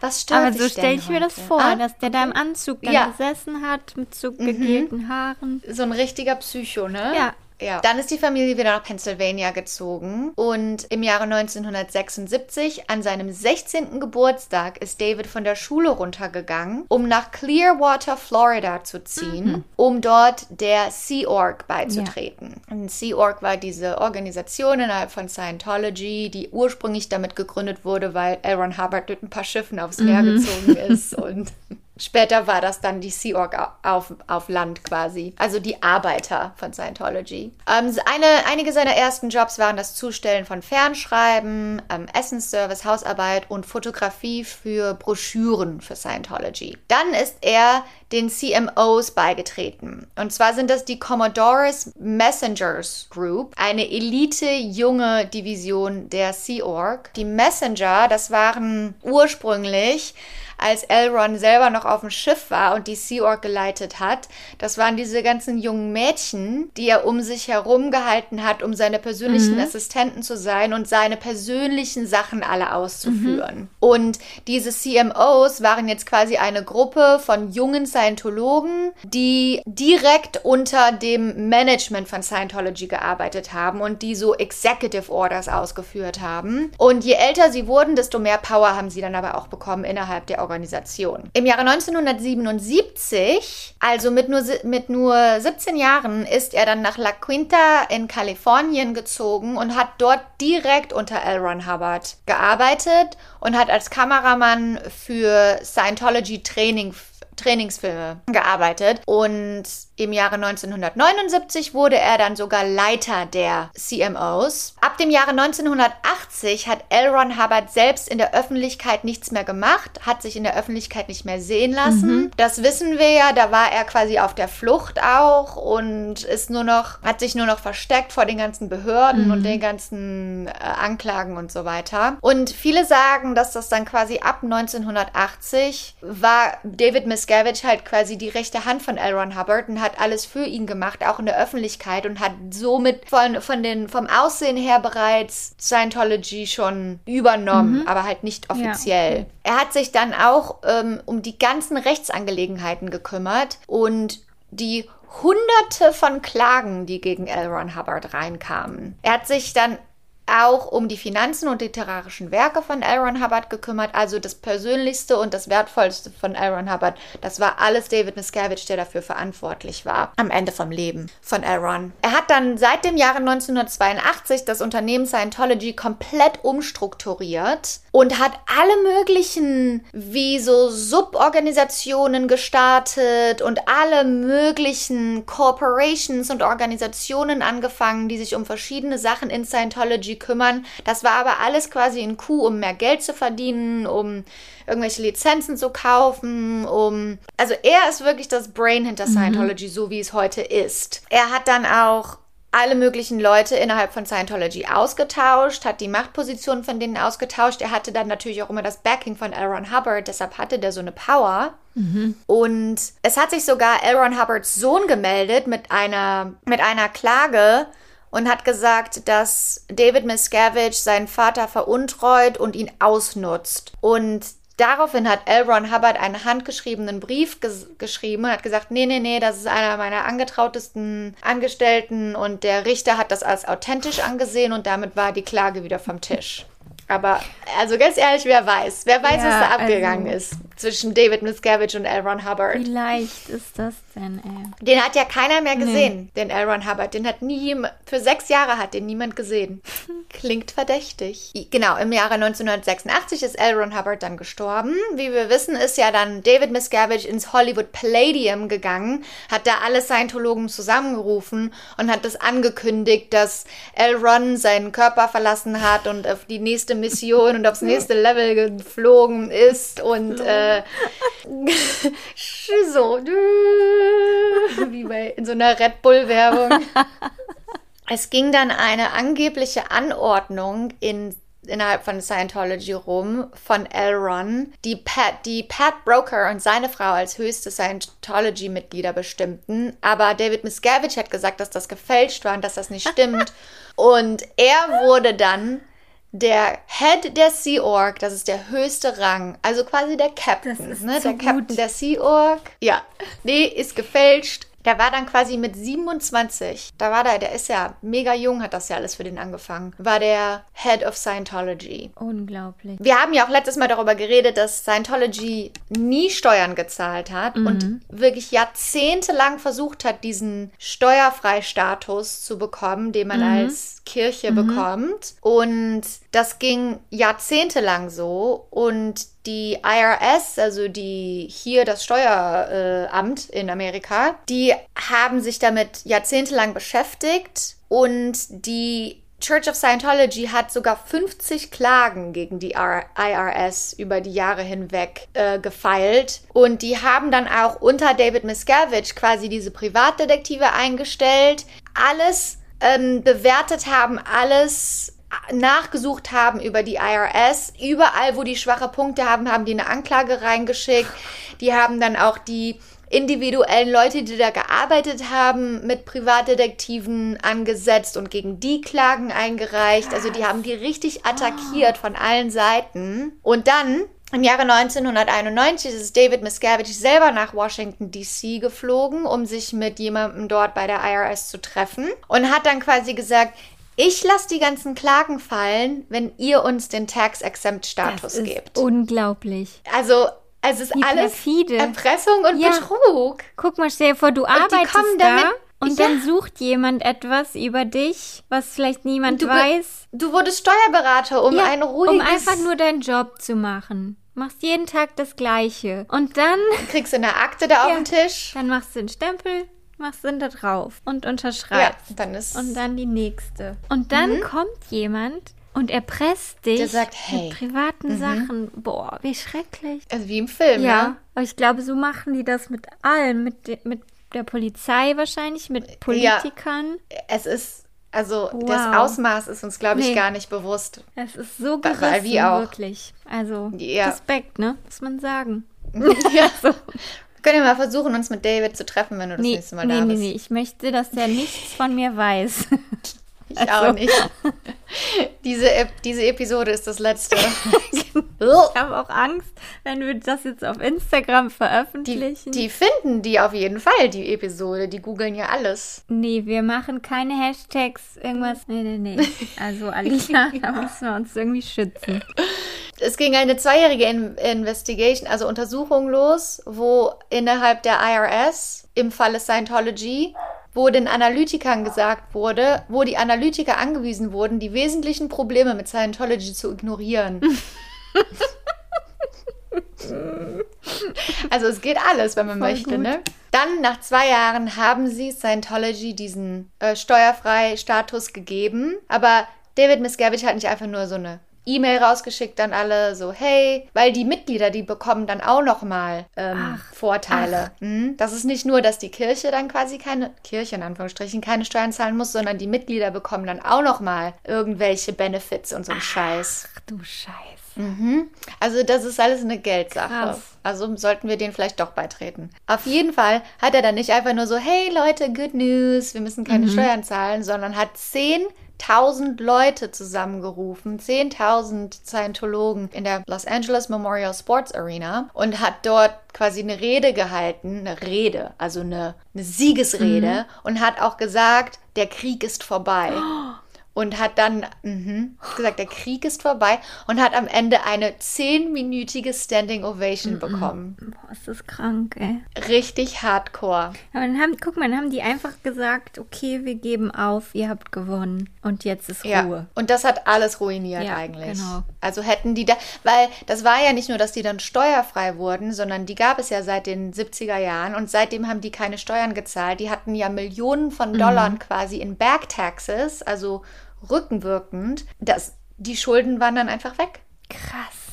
Was stört Aber so stelle ich mir das heute? vor, Ah, dass der da im Anzug dann Ja. Mhm. gesessen hat, mit so gegelten Haaren. so ein richtiger Psycho, ne? Ja. Ja. Dann ist die Familie wieder nach Pennsylvania gezogen und im Jahre 1976, an seinem 16. Geburtstag, ist David von der Schule runtergegangen, um nach Clearwater, Florida zu ziehen, Mhm. um dort der Sea Org beizutreten. Und Sea Org war diese Organisation innerhalb von Scientology, die ursprünglich damit gegründet wurde, weil Aaron Hubbard mit ein paar Schiffen aufs Meer Mhm. gezogen ist und Später war das dann die Sea Org auf, auf Land quasi. Also die Arbeiter von Scientology. Ähm, eine, einige seiner ersten Jobs waren das Zustellen von Fernschreiben, ähm, Essensservice, Hausarbeit und Fotografie für Broschüren für Scientology. Dann ist er den CMOs beigetreten. Und zwar sind das die Commodores Messengers Group, eine Elite junge Division der Sea Org. Die Messenger, das waren ursprünglich als Elron selber noch auf dem Schiff war und die Sea Org geleitet hat. Das waren diese ganzen jungen Mädchen, die er um sich herum gehalten hat, um seine persönlichen mhm. Assistenten zu sein und seine persönlichen Sachen alle auszuführen. Mhm. Und diese CMOs waren jetzt quasi eine Gruppe von jungen Scientologen, die direkt unter dem Management von Scientology gearbeitet haben und die so Executive Orders ausgeführt haben. Und je älter sie wurden, desto mehr Power haben sie dann aber auch bekommen innerhalb der Organisation. Im Jahre 1977, also mit nur, mit nur 17 Jahren, ist er dann nach La Quinta in Kalifornien gezogen und hat dort direkt unter L. Ron Hubbard gearbeitet und hat als Kameramann für Scientology Training Trainingsfilme gearbeitet und im Jahre 1979 wurde er dann sogar Leiter der CMOs. Ab dem Jahre 1980 hat L. Ron Hubbard selbst in der Öffentlichkeit nichts mehr gemacht, hat sich in der Öffentlichkeit nicht mehr sehen lassen. Mhm. Das wissen wir ja, da war er quasi auf der Flucht auch und ist nur noch, hat sich nur noch versteckt vor den ganzen Behörden mhm. und den ganzen äh, Anklagen und so weiter. Und viele sagen, dass das dann quasi ab 1980 war David Miscavige halt quasi die rechte Hand von L. Ron Hubbard und hat hat alles für ihn gemacht, auch in der Öffentlichkeit und hat somit von, von den, vom Aussehen her bereits Scientology schon übernommen, mhm. aber halt nicht offiziell. Ja. Er hat sich dann auch ähm, um die ganzen Rechtsangelegenheiten gekümmert und die hunderte von Klagen, die gegen L. Ron Hubbard reinkamen. Er hat sich dann auch um die Finanzen und literarischen Werke von L. Ron Hubbard gekümmert. Also das Persönlichste und das Wertvollste von L. Ron Hubbard, das war alles David Miscavige, der dafür verantwortlich war am Ende vom Leben von L. Ron. Er hat dann seit dem Jahre 1982 das Unternehmen Scientology komplett umstrukturiert und hat alle möglichen wie so Suborganisationen gestartet und alle möglichen Corporations und Organisationen angefangen, die sich um verschiedene Sachen in Scientology kümmern. Das war aber alles quasi in Coup, um mehr Geld zu verdienen, um irgendwelche Lizenzen zu kaufen, um. Also er ist wirklich das Brain hinter mhm. Scientology, mhm. so wie es heute ist. Er hat dann auch alle möglichen Leute innerhalb von Scientology ausgetauscht, hat die Machtposition von denen ausgetauscht. Er hatte dann natürlich auch immer das Backing von L. Ron Hubbard, deshalb hatte der so eine Power. Mhm. Und es hat sich sogar L. Ron Hubbards Sohn gemeldet mit einer, mit einer Klage, und hat gesagt, dass David Miscavige seinen Vater veruntreut und ihn ausnutzt. Und daraufhin hat L. Hubbard einen handgeschriebenen Brief ges geschrieben und hat gesagt, nee, nee, nee, das ist einer meiner angetrautesten Angestellten und der Richter hat das als authentisch angesehen und damit war die Klage wieder vom Tisch. Aber also ganz ehrlich, wer weiß? Wer weiß, ja, was da abgegangen also, ist zwischen David Miscavige und L. Ron Hubbard? Wie leicht ist das denn, ey? Den hat ja keiner mehr gesehen, nee. den L. Ron Hubbard. Den hat nie, für sechs Jahre hat den niemand gesehen. Klingt verdächtig. Genau, im Jahre 1986 ist L. Ron Hubbard dann gestorben. Wie wir wissen, ist ja dann David Miscavige ins Hollywood Palladium gegangen, hat da alle Scientologen zusammengerufen und hat das angekündigt, dass L. Ron seinen Körper verlassen hat und auf die nächste Mission und aufs nächste Level geflogen ist und äh, so wie bei in so einer Red Bull Werbung. Es ging dann eine angebliche Anordnung in innerhalb von Scientology rum von L. Ron, die Pat, die Pat Broker und seine Frau als höchste Scientology-Mitglieder bestimmten. Aber David Miscavige hat gesagt, dass das gefälscht war und dass das nicht stimmt. und er wurde dann der Head der Sea Org, das ist der höchste Rang, also quasi der Captain, ne? der gut. Captain der Sea Org. Ja, nee, ist gefälscht. Der war dann quasi mit 27, da war der, der ist ja mega jung, hat das ja alles für den angefangen, war der Head of Scientology. Unglaublich. Wir haben ja auch letztes Mal darüber geredet, dass Scientology nie Steuern gezahlt hat mhm. und wirklich jahrzehntelang versucht hat, diesen Steuerfreistatus zu bekommen, den man mhm. als Kirche bekommt. Und das ging jahrzehntelang so. Und die IRS, also die hier das Steueramt in Amerika, die haben sich damit jahrzehntelang beschäftigt und die Church of Scientology hat sogar 50 Klagen gegen die IRS über die Jahre hinweg äh, gefeilt. Und die haben dann auch unter David Miscavige quasi diese Privatdetektive eingestellt, alles ähm, bewertet haben, alles nachgesucht haben über die IRS. Überall, wo die schwache Punkte haben, haben die eine Anklage reingeschickt. Die haben dann auch die individuellen Leute, die da gearbeitet haben, mit Privatdetektiven angesetzt und gegen die Klagen eingereicht. Also die haben die richtig attackiert von allen Seiten. Und dann im Jahre 1991 ist David Miscavige selber nach Washington DC geflogen, um sich mit jemandem dort bei der IRS zu treffen und hat dann quasi gesagt, ich lasse die ganzen Klagen fallen, wenn ihr uns den Tax-Exempt-Status Das ist gebt. unglaublich. Also, es ist Wie alles perfide. Erpressung und Ja. Betrug. Guck mal, stell dir vor, du arbeitest kommen da und Ja. dann sucht jemand etwas über dich, was vielleicht niemand Du weiß. Du wurdest Steuerberater, um Ja, ein ruhiges... um einfach nur deinen Job zu machen. Machst jeden Tag das Gleiche. Und dann, kriegst du eine Akte da auf Ja. den Tisch. dann machst du einen Stempel, machst den da drauf und Ja, unterschreibst. dann ist... Und dann die nächste. Und dann kommt jemand und erpresst dich Mhm. Der sagt, hey. Mhm. mit privaten Sachen. Boah, wie schrecklich. also wie im Film, Ja, ne? aber ich glaube, so machen die das mit allem, mit, mit der Polizei wahrscheinlich, mit Politikern. Es ist... Also Wow. das Ausmaß ist uns, glaube ich, Nee. gar nicht bewusst. Es ist so gerissen, weil wie auch. wirklich. Also Ja. Respekt, ne? Muss man sagen. ja. so. Können wir mal versuchen, uns mit David zu treffen, wenn du das Nee, nächste Mal nee, da nee, bist. nee. Ich möchte, dass der nichts von mir weiß. Ich Also. auch nicht. diese, diese Episode ist das letzte. Ich habe auch Angst, wenn wir das jetzt auf Instagram die, veröffentlichen. die finden die auf jeden Fall, die Episode. Die googeln ja alles. Nee, wir machen keine Hashtags, irgendwas. Nee, nee, nee. Also, Alina, da müssen wir uns irgendwie schützen. Es ging eine zweijährige In Investigation, also Untersuchung los, wo innerhalb der IRS im Falle Scientology, wo den Analytikern gesagt wurde, wo die Analytiker angewiesen wurden, die wesentlichen Probleme mit Scientology zu ignorieren. also es geht alles, wenn man Voll möchte, gut. ne? Dann nach zwei Jahren haben sie Scientology diesen äh, steuerfrei Status gegeben, aber David Miscavige hat nicht einfach nur so eine E-Mail rausgeschickt an alle, so hey, weil die Mitglieder, die bekommen dann auch noch mal ähm, Vorteile. Mhm. Das ist nicht nur, dass die Kirche dann quasi keine Kirche in Anführungsstrichen keine Steuern zahlen muss, sondern die Mitglieder bekommen dann auch noch mal irgendwelche Benefits und so einen Scheiß. Ach du Scheiße. Also das ist alles eine Geldsache. Krass. Also sollten wir denen vielleicht doch beitreten. Auf jeden Fall hat er dann nicht einfach nur so, hey Leute, good news, wir müssen keine Steuern zahlen, sondern hat 10.000 Leute zusammengerufen, 10.000 Scientologen in der Los Angeles Memorial Sports Arena und hat dort quasi eine Rede gehalten, eine Rede, also eine, eine Siegesrede und hat auch gesagt, der Krieg ist vorbei und hat dann mhm, gesagt, der Krieg ist vorbei und hat am Ende eine zehnminütige Standing Ovation bekommen. Boah, ist das krank, ey. Richtig hardcore. Aber dann haben, guck mal, dann haben die einfach gesagt, okay, wir geben auf, ihr habt gewonnen. Und jetzt ist Ja. Ruhe. Und das hat alles ruiniert Ja, eigentlich. genau. Also hätten die da, weil das war ja nicht nur, dass die dann steuerfrei wurden, sondern die gab es ja seit den 70er Jahren und seitdem haben die keine Steuern gezahlt. Die hatten ja Millionen von Mhm. Dollar quasi in Backtaxes, also rückenwirkend. Das, die Schulden waren dann einfach weg. Krass.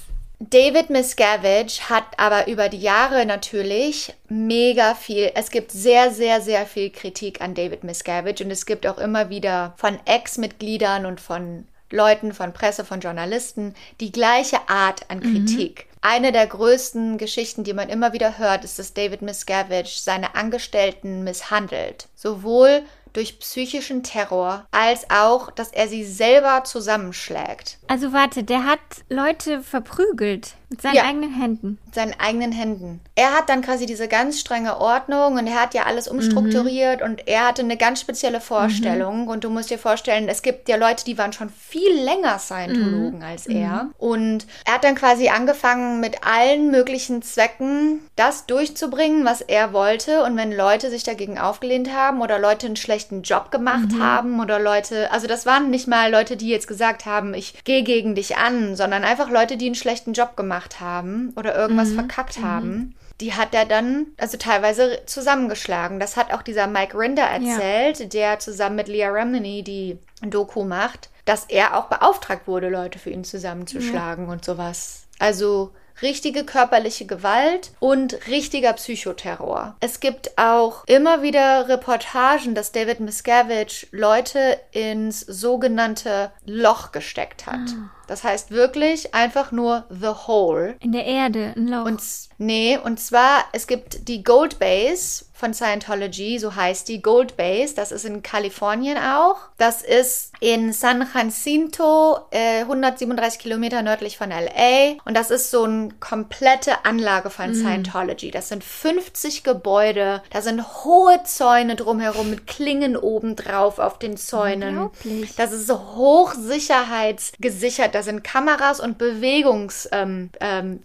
David Miscavige hat aber über die Jahre natürlich mega viel, es gibt sehr, sehr, sehr viel Kritik an David Miscavige und es gibt auch immer wieder von Ex-Mitgliedern und von Leuten, von Presse, von Journalisten die gleiche Art an Kritik. Eine der größten Geschichten, die man immer wieder hört, ist, dass David Miscavige seine Angestellten misshandelt. Sowohl durch psychischen Terror als auch, dass er sie selber zusammenschlägt. Also warte, der hat Leute verprügelt. Mit seinen Ja. eigenen Händen. mit seinen eigenen Händen. Er hat dann quasi diese ganz strenge Ordnung und er hat ja alles umstrukturiert und er hatte eine ganz spezielle Vorstellung. Und du musst dir vorstellen, es gibt ja Leute, die waren schon viel länger Scientologen als er. Und er hat dann quasi angefangen, mit allen möglichen Zwecken das durchzubringen, was er wollte. Und wenn Leute sich dagegen aufgelehnt haben oder Leute einen schlechten Job gemacht haben oder Leute, also das waren nicht mal Leute, die jetzt gesagt haben, ich gehe gegen dich an, sondern einfach Leute, die einen schlechten Job gemacht haben oder irgendwas verkackt haben. Die hat er dann, also teilweise zusammengeschlagen. Das hat auch dieser Mike Rinder erzählt, der zusammen mit Leah Remini die Doku macht, dass er auch beauftragt wurde, Leute für ihn zusammenzuschlagen und sowas. Also richtige körperliche Gewalt und richtiger Psychoterror. Es gibt auch immer wieder Reportagen, dass David Miscavige Leute ins sogenannte Loch gesteckt hat. Das heißt wirklich einfach nur The Hole. In der Erde, ein Loch. Und nee, und zwar, es gibt die Gold Base von Scientology, so heißt die Gold Base. Das ist in Kalifornien auch. Das ist in San Jacinto, äh, 137 Kilometer nördlich von LA. Und das ist so eine komplette Anlage von Scientology. Das sind 50 Gebäude. Da sind hohe Zäune drumherum mit Klingen obendrauf auf den Zäunen. Unglaublich. Das ist so hochsicherheitsgesichert. Da sind Kameras und Bewegungs, ähm, ähm.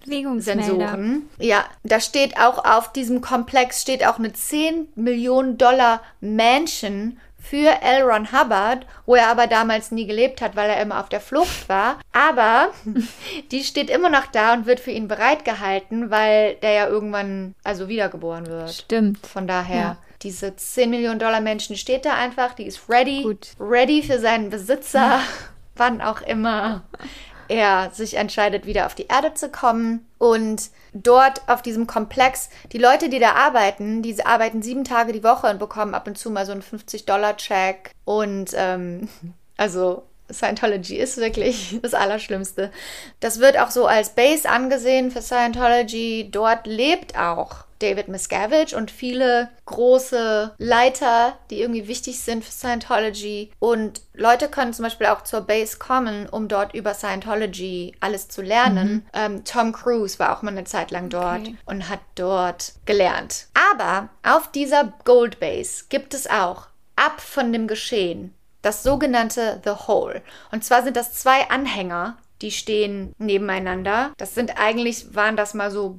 Ja, da steht auch auf diesem Komplex steht auch eine 10 Millionen Dollar Mansion für L. Ron Hubbard, wo er aber damals nie gelebt hat, weil er immer auf der Flucht war. Aber die steht immer noch da und wird für ihn bereitgehalten, weil der ja irgendwann also wiedergeboren wird. Stimmt. Von daher, Ja. diese 10 Millionen Dollar Menschen steht da einfach, die ist ready, Gut. ready für seinen Besitzer, wann auch immer er sich entscheidet, wieder auf die Erde zu kommen. Und dort auf diesem Komplex, die Leute, die da arbeiten, die arbeiten sieben Tage die Woche und bekommen ab und zu mal so einen 50-Dollar-Check. Und ähm, also Scientology ist wirklich das Allerschlimmste. Das wird auch so als Base angesehen für Scientology. Dort lebt auch David Miscavige und viele große Leiter, die irgendwie wichtig sind für Scientology. Und Leute können zum Beispiel auch zur Base kommen, um dort über Scientology alles zu lernen. Ähm, Tom Cruise war auch mal eine Zeit lang dort Okay. und hat dort gelernt. Aber auf dieser Gold Base gibt es auch ab von dem Geschehen das sogenannte The Hole. Und zwar sind das zwei Anhänger, die stehen nebeneinander. Das sind eigentlich, waren das mal so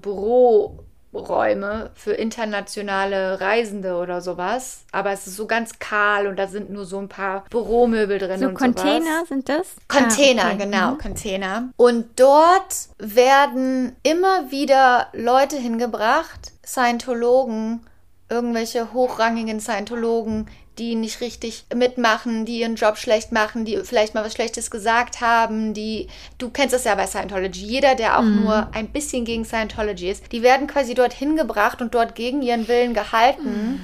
Büroräume für internationale Reisende oder sowas. Aber es ist so ganz kahl und da sind nur so ein paar Büromöbel drin So und Container sowas. sind das? Container, Ah, okay. genau, Container. Und dort werden immer wieder Leute hingebracht, Scientologen, irgendwelche hochrangigen Scientologen, die nicht richtig mitmachen, die ihren Job schlecht machen, die vielleicht mal was Schlechtes gesagt haben, die, du kennst das ja bei Scientology, jeder, der auch nur ein bisschen gegen Scientology ist, die werden quasi dort hingebracht und dort gegen ihren Willen gehalten.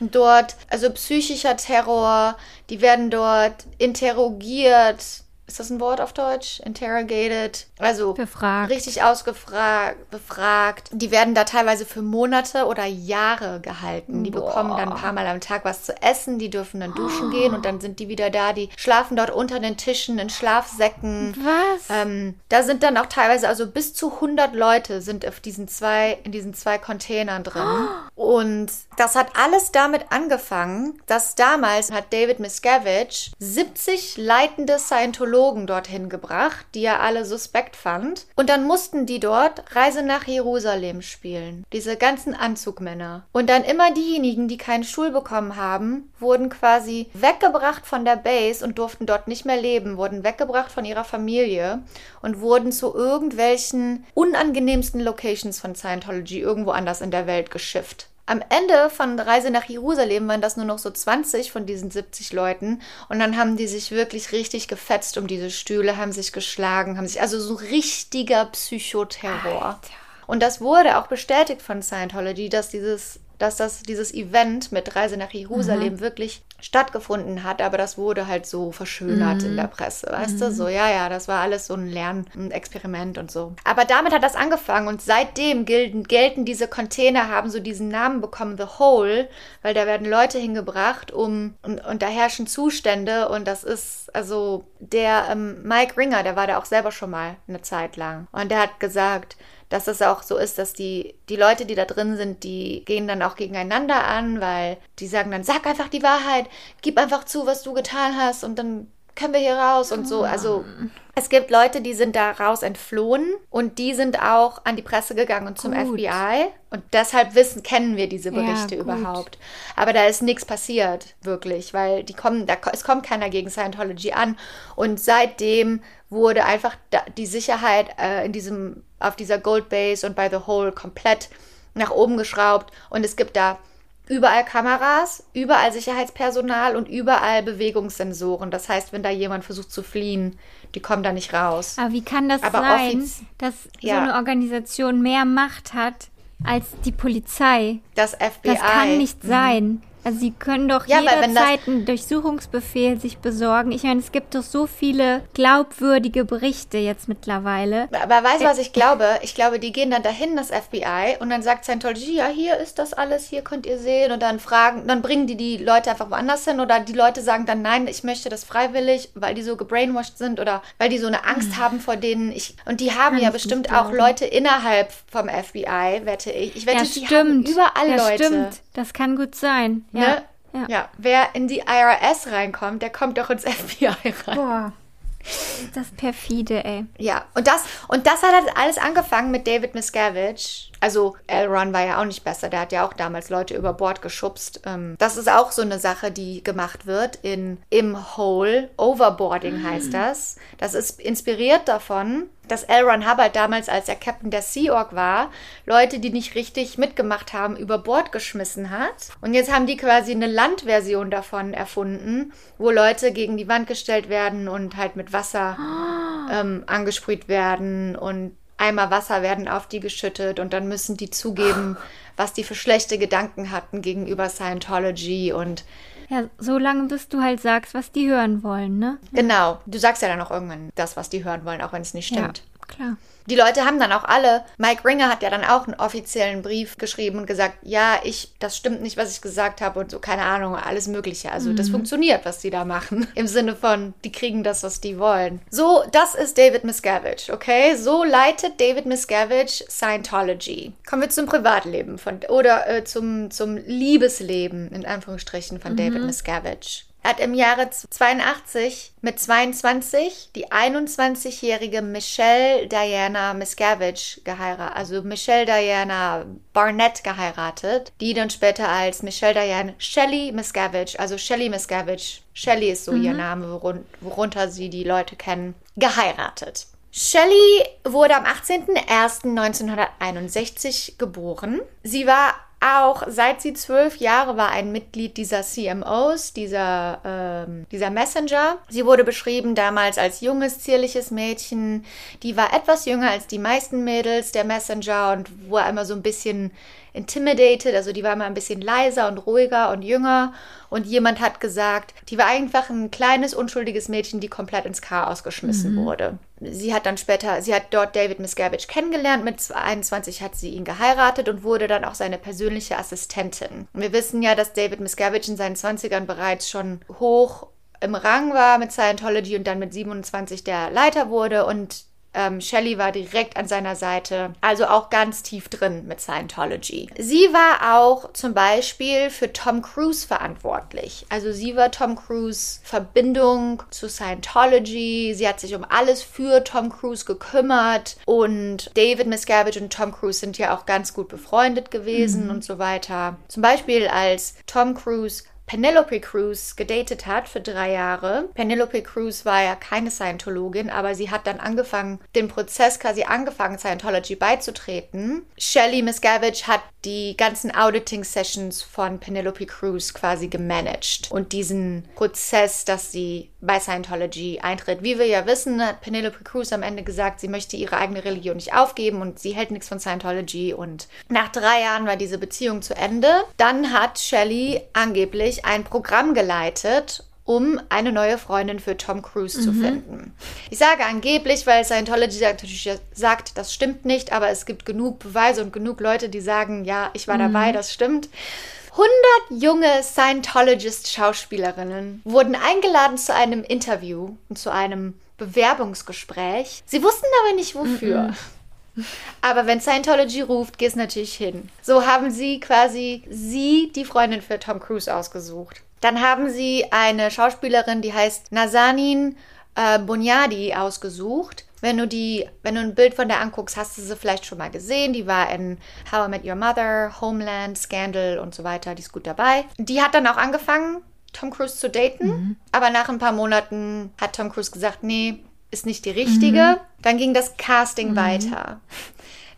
Dort, also psychischer Terror, die werden dort interrogiert. Ist das ein Wort auf Deutsch? Interrogated. Also Befragt. richtig ausgefragt, befragt. Die werden da teilweise für Monate oder Jahre gehalten. Die bekommen dann ein paar Mal am Tag was zu essen, die dürfen dann duschen gehen und dann sind die wieder da. Die schlafen dort unter den Tischen in Schlafsäcken. Was? Ähm, da sind dann auch teilweise, also bis zu 100 Leute sind auf diesen zwei, in diesen zwei Containern drin. Und das hat alles damit angefangen, dass damals hat David Miscavige 70 leitende Scientologen dorthin gebracht, die er alle suspekt fand. Und dann mussten die dort Reise nach Jerusalem spielen. Diese ganzen Anzugmänner. Und dann immer diejenigen, die keinen Stuhl bekommen haben, wurden quasi weggebracht von der Base und durften dort nicht mehr leben, wurden weggebracht von ihrer Familie und wurden zu irgendwelchen unangenehmsten Locations von Scientology irgendwo anders in der Welt geschifft. Am Ende von Reise nach Jerusalem waren das nur noch so 20 von diesen 70 Leuten. Und dann haben die sich wirklich richtig gefetzt um diese Stühle, haben sich geschlagen, haben sich also so richtiger Psychoterror. Und das wurde auch bestätigt von Scientology, dass dieses dass das dieses Event mit Reise nach Jerusalem wirklich stattgefunden hat, aber das wurde halt so verschönert Mhm. in der Presse, weißt du? So, ja, ja, das war alles so ein Lernexperiment und so. Aber damit hat das angefangen und seitdem gelten, gelten diese Container, haben so diesen Namen bekommen, The Hole, weil da werden Leute hingebracht, um, und, und da herrschen Zustände und das ist, also der ähm, Mike Ringer, der war da auch selber schon mal eine Zeit lang und der hat gesagt, dass es auch so ist, dass die, die Leute, die da drin sind, die gehen dann auch gegeneinander an, weil die sagen dann, sag einfach die Wahrheit, gib einfach zu, was du getan hast und dann können wir hier raus und so. Also es gibt Leute, die sind da raus entflohen und die sind auch an die Presse gegangen und zum Gut. FBI und deshalb wissen, kennen wir diese Ja, Berichte gut. überhaupt. Aber da ist nichts passiert, wirklich, weil die kommen, da, es kommt keiner gegen Scientology an und seitdem wurde einfach die Sicherheit äh, in diesem, auf dieser Gold Base und bei The Hole komplett nach oben geschraubt und es gibt da überall Kameras, überall Sicherheitspersonal und überall Bewegungssensoren. Das heißt, wenn da jemand versucht zu fliehen, die kommen da nicht raus. Aber wie kann das Aber sein, dass so Ja. eine Organisation mehr Macht hat als die Polizei? Das FBI. Das kann nicht sein. Also sie können doch. Ja, jederzeit einen Durchsuchungsbefehl sich besorgen. Ich meine, es gibt doch so viele glaubwürdige Berichte jetzt mittlerweile. Aber weißt du, was ich glaube? Ich glaube, die gehen dann dahin, das FBI, und dann sagt Scientology, ja, hier ist das alles, hier könnt ihr sehen. Und dann fragen, dann bringen die die Leute einfach woanders hin. Oder die Leute sagen dann, nein, ich möchte das freiwillig, weil die so gebrainwashed sind oder weil die so eine Angst haben vor denen. Ich, und die haben. Kann ja bestimmt auch. Leute innerhalb vom FBI, wette ich. Ich wette, Ja, die stimmt. haben überall ja, Leute. stimmt. Das kann gut sein. Ja. Ne? Ja. Ja. wer in die IRS reinkommt, der kommt doch ins FBI rein. Boah. Das perfide, ey. Ja, und das, und das hat halt alles angefangen mit David Miscavige. Also L. Ron war ja auch nicht besser, der hat ja auch damals Leute über Bord geschubst. Ähm, das ist auch so eine Sache, die gemacht wird in im Hole. Overboarding heißt das. Das ist inspiriert davon, dass L. Ron Hubbard damals, als er Captain der Sea Org war, Leute, die nicht richtig mitgemacht haben, über Bord geschmissen hat. Und jetzt haben die quasi eine Landversion davon erfunden, wo Leute gegen die Wand gestellt werden und halt mit Wasser ähm, angesprüht werden und Eimer Wasser werden auf die geschüttet und dann müssen die zugeben, was die für schlechte Gedanken hatten gegenüber Scientology und Ja, so lange bis du halt sagst, was die hören wollen, ne? genau, du sagst ja dann auch irgendwann das, was die hören wollen, auch wenn es nicht stimmt. Ja, klar. Die Leute haben dann auch alle, Mike Ringer hat ja dann auch einen offiziellen Brief geschrieben und gesagt, ja, ich, das stimmt nicht, was ich gesagt habe und so, keine Ahnung, alles Mögliche. Also das funktioniert, was die da machen. Im Sinne von, die kriegen das, was die wollen. So, das ist David Miscavige, okay? So leitet David Miscavige Scientology. Kommen wir zum Privatleben von, oder äh, zum, zum Liebesleben, in Anführungsstrichen, von David Miscavige. Er hat im Jahre 82 mit 22 die 21-jährige Michelle Diana Miscavige geheiratet, also Michelle Diana Barnett geheiratet, die dann später als Michelle Diane Shelley Miscavige, also Shelley Miscavige, Shelley ist so ihr Name, worun worunter sie die Leute kennen, geheiratet. Shelley wurde am 18.01.1961 geboren. Sie war auch seit sie zwölf Jahre war ein Mitglied dieser CMOs, dieser, ähm, dieser Messenger. Sie wurde beschrieben damals als junges, zierliches Mädchen. Die war etwas jünger als die meisten Mädels der Messenger und war immer so ein bisschen intimidated, also die war immer ein bisschen leiser und ruhiger und jünger. Und jemand hat gesagt, die war einfach ein kleines, unschuldiges Mädchen, die komplett ins Chaos geschmissen wurde. Sie hat dann später, sie hat dort David Miscavige kennengelernt. Mit 21 hat sie ihn geheiratet und wurde dann auch seine persönliche Assistentin. Wir wissen ja, dass David Miscavige in seinen 20ern bereits schon hoch im Rang war mit Scientology und dann mit 27 der Leiter wurde und ähm, Shelley war direkt an seiner Seite, also auch ganz tief drin mit Scientology. Sie war auch zum Beispiel für Tom Cruise verantwortlich. Also sie war Tom Cruise Verbindung zu Scientology. Sie hat sich um alles für Tom Cruise gekümmert und David Miscavige und Tom Cruise sind ja auch ganz gut befreundet gewesen und so weiter. Zum Beispiel als Tom Cruise Penelope Cruz gedatet hat für drei Jahre. Penelope Cruz war ja keine Scientologin, aber sie hat dann angefangen, den Prozess quasi angefangen, Scientology beizutreten. Shelley Miscavige hat die ganzen Auditing-Sessions von Penelope Cruz quasi gemanagt und diesen Prozess, dass sie bei Scientology eintritt. Wie wir ja wissen, hat Penelope Cruz am Ende gesagt, sie möchte ihre eigene Religion nicht aufgeben und sie hält nichts von Scientology. Und nach drei Jahren war diese Beziehung zu Ende. Dann hat Shelley angeblich ein Programm geleitet um eine neue Freundin für Tom Cruise zu finden. Ich sage angeblich, weil Scientology sagt, natürlich sagt, das stimmt nicht, aber es gibt genug Beweise und genug Leute, die sagen, ja, ich war dabei, das stimmt. 100 junge Scientologist-Schauspielerinnen wurden eingeladen zu einem Interview und zu einem Bewerbungsgespräch. Sie wussten aber nicht wofür. Aber wenn Scientology ruft, geht es natürlich hin. So haben sie quasi sie die Freundin für Tom Cruise ausgesucht. Dann haben sie eine Schauspielerin, die heißt Nazanin äh, Bunyadi ausgesucht. Wenn du die, wenn du ein Bild von der anguckst, hast du sie vielleicht schon mal gesehen. Die war in How I Met Your Mother, Homeland, Scandal und so weiter. Die ist gut dabei. Die hat dann auch angefangen, Tom Cruise zu daten. Mhm. Aber nach ein paar Monaten hat Tom Cruise gesagt, nee, ist nicht die richtige. Mhm. Dann ging das Casting mhm. weiter.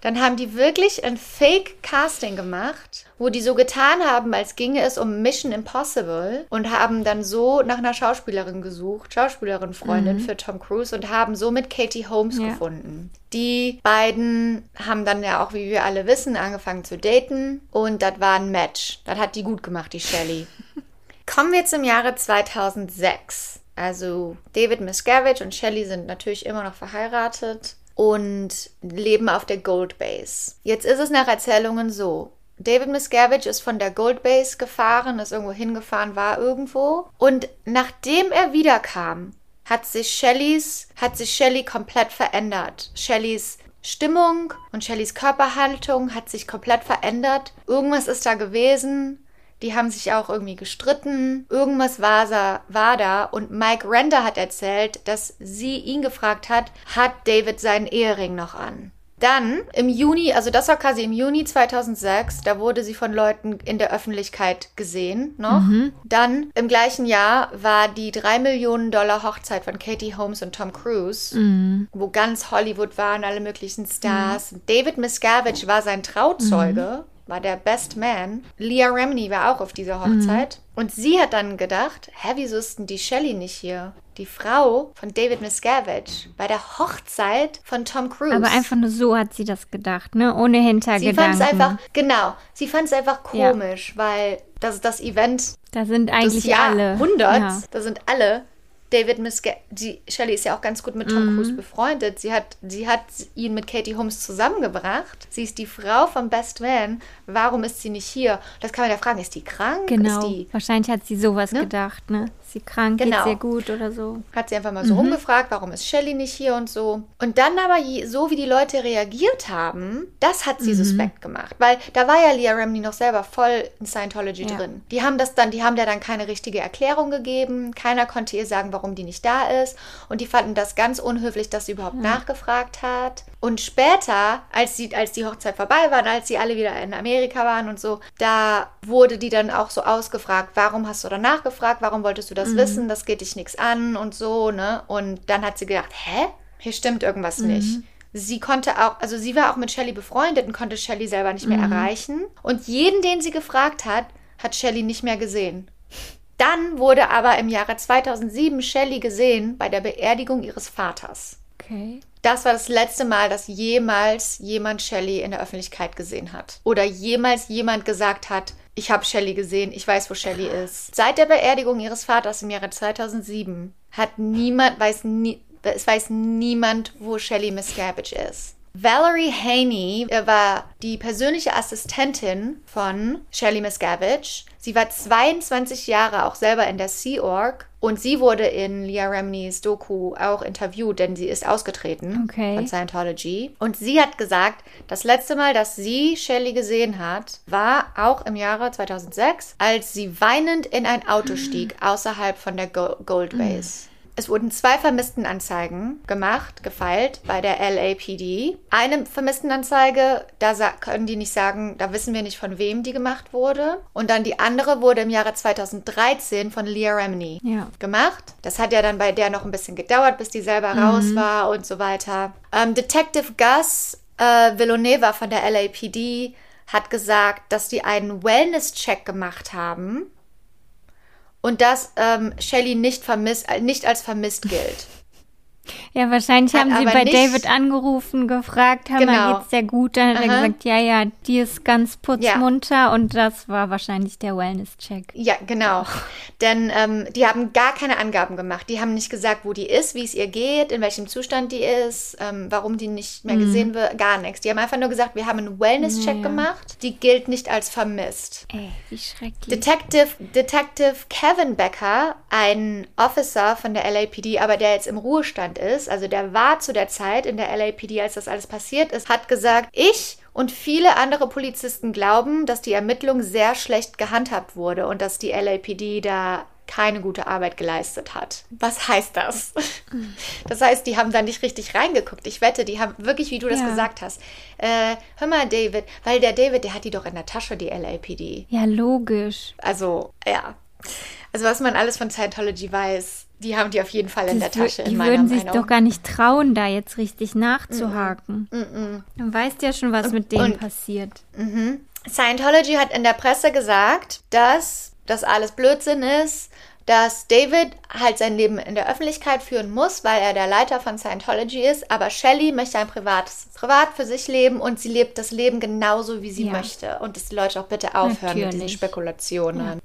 Dann haben die wirklich ein Fake-Casting gemacht, wo die so getan haben, als ginge es um Mission Impossible und haben dann so nach einer Schauspielerin gesucht, Schauspielerin-Freundin mhm. für Tom Cruise und haben somit Katie Holmes ja. gefunden. Die beiden haben dann ja auch, wie wir alle wissen, angefangen zu daten und das war ein Match. Das hat die gut gemacht, die Shelley. Kommen wir zum Jahre 2006. Also David Miscavige und Shelley sind natürlich immer noch verheiratet und leben auf der Gold Base. Jetzt ist es nach Erzählungen so. David Miscavige ist von der Gold Base gefahren, ist irgendwo hingefahren, war irgendwo. Und nachdem er wiederkam, hat sich Shellys, hat sich Shelley komplett verändert. Shellys Stimmung und Shellys Körperhaltung hat sich komplett verändert. Irgendwas ist da gewesen. Die haben sich auch irgendwie gestritten. Irgendwas war, war da. Und Mike Render hat erzählt, dass sie ihn gefragt hat, hat David seinen Ehering noch an? Dann im Juni, also das war quasi im Juni 2006, da wurde sie von Leuten in der Öffentlichkeit gesehen noch. Mhm. Dann im gleichen Jahr war die 3 Millionen Dollar Hochzeit von Katie Holmes und Tom Cruise, mhm. wo ganz Hollywood waren, alle möglichen Stars. Mhm. David Miscavige war sein Trauzeuge. War der Best Man. Leah Remini war auch auf dieser Hochzeit. Mhm. Und sie hat dann gedacht, hä, wieso ist denn die Shelley nicht hier? Die Frau von David Miscavige bei der Hochzeit von Tom Cruise. Aber einfach nur so hat sie das gedacht, ne? Ohne Hintergedanken. Sie fand es einfach, genau, sie fand es einfach komisch, ja. weil das ist das Event da sind eigentlich des Jahrhunderts. Ja. Da sind alle David Miscavige, die Shelley ist ja auch ganz gut mit Tom mhm. Cruise befreundet. Sie hat, sie hat ihn mit Katie Holmes zusammengebracht. Sie ist die Frau vom Best Man. Warum ist sie nicht hier? Das kann man ja fragen. Ist die krank? Genau. Die, Wahrscheinlich hat sie sowas ne? gedacht, ne? Ist sie krank? Genau. Geht sehr gut oder so? Hat sie einfach mal so mhm. rumgefragt, warum ist Shelley nicht hier und so. Und dann aber, so wie die Leute reagiert haben, das hat sie mhm. suspekt gemacht. Weil da war ja Leah Remini noch selber voll in Scientology ja. drin. Die haben das dann, die haben der dann keine richtige Erklärung gegeben. Keiner konnte ihr sagen, warum die nicht da ist. Und die fanden das ganz unhöflich, dass sie überhaupt mhm. nachgefragt hat. Und später, als, sie, als die Hochzeit vorbei war, als sie alle wieder in Amerika waren und so, da wurde die dann auch so ausgefragt, warum hast du da nachgefragt, warum wolltest du das mhm. wissen, das geht dich nichts an und so, ne? Und dann hat sie gedacht, hä? Hier stimmt irgendwas mhm. nicht. Sie konnte auch, also sie war auch mit Shelly befreundet und konnte Shelly selber nicht mehr mhm. erreichen. Und jeden, den sie gefragt hat, hat Shelly nicht mehr gesehen. Dann wurde aber im Jahre 2007 Shelley gesehen bei der Beerdigung ihres Vaters. Okay. Das war das letzte Mal, dass jemals jemand Shelley in der Öffentlichkeit gesehen hat. Oder jemals jemand gesagt hat, ich habe Shelley gesehen, ich weiß, wo Shelley ist. Seit der Beerdigung ihres Vaters im Jahre 2007 hat niemand, weiß nie, es weiß niemand, wo Shelley Miscavige ist. Valerie Haney war die persönliche Assistentin von Shelley Miscavige. Sie war 22 Jahre auch selber in der Sea Org und sie wurde in Leah Remini's Doku auch interviewt, denn sie ist ausgetreten okay. von Scientology. Und sie hat gesagt, das letzte Mal, dass sie Shelley gesehen hat, war auch im Jahre 2006, als sie weinend in ein Auto stieg außerhalb von der Gold Base. Es wurden zwei Vermisstenanzeigen gemacht, gefeilt bei der LAPD. Eine Vermisstenanzeige, da können die nicht sagen, da wissen wir nicht, von wem die gemacht wurde. Und dann die andere wurde im Jahre 2013 von Leah Remini ja. gemacht. Das hat ja dann bei der noch ein bisschen gedauert, bis die selber mhm. raus war und so weiter. Ähm, Detective Gus äh, Villaneva von der LAPD hat gesagt, dass die einen Wellness-Check gemacht haben und dass ähm, Shelly nicht, vermisst, äh, nicht als vermisst gilt. Ja, wahrscheinlich Hat haben sie bei David angerufen, gefragt, hör Genau. geht's dir gut? Dann hat er Aha. gesagt, ja, ja, die ist ganz putzmunter und das war wahrscheinlich der Wellness-Check. Ja, genau. Denn ähm, die haben gar keine Angaben gemacht. Die haben nicht gesagt, wo die ist, wie es ihr geht, in welchem Zustand die ist, ähm, warum die nicht mehr gesehen wird, gar nichts. Die haben einfach nur gesagt, wir haben einen Wellness-Check Ja. gemacht. Die gilt nicht als vermisst. Ey, wie schrecklich. Detective, Detective Kevin Becker, ein Officer von der LAPD, aber der jetzt im Ruhestand ist, also der war zu der Zeit in der LAPD, als das alles passiert ist, hat gesagt, ich und viele andere Polizisten glauben, dass die Ermittlung sehr schlecht gehandhabt wurde und dass die LAPD da keine gute Arbeit geleistet hat. Was heißt das? Das heißt, die haben da nicht richtig reingeguckt. Ich wette, die haben wirklich, wie du das Ja. gesagt hast. Äh, hör mal, David, weil der David, der hat die doch in der Tasche, die LAPD. ja, logisch. Also, ja. Also, was man alles von Scientology weiß, die haben die auf jeden Fall in der Das wür- Tasche, in die meiner würden sich Meinung. doch gar nicht trauen, da jetzt richtig nachzuhaken. Dann weißt ja schon, was mit denen und- passiert. Scientology hat in der Presse gesagt, dass das alles Blödsinn ist, dass David halt sein Leben in der Öffentlichkeit führen muss, weil er der Leiter von Scientology ist, aber Shelley möchte ein privates Privat für sich leben und sie lebt das Leben genauso, wie sie Ja. möchte. Und dass die Leute auch bitte aufhören mit diesen Natürlich. Spekulationen.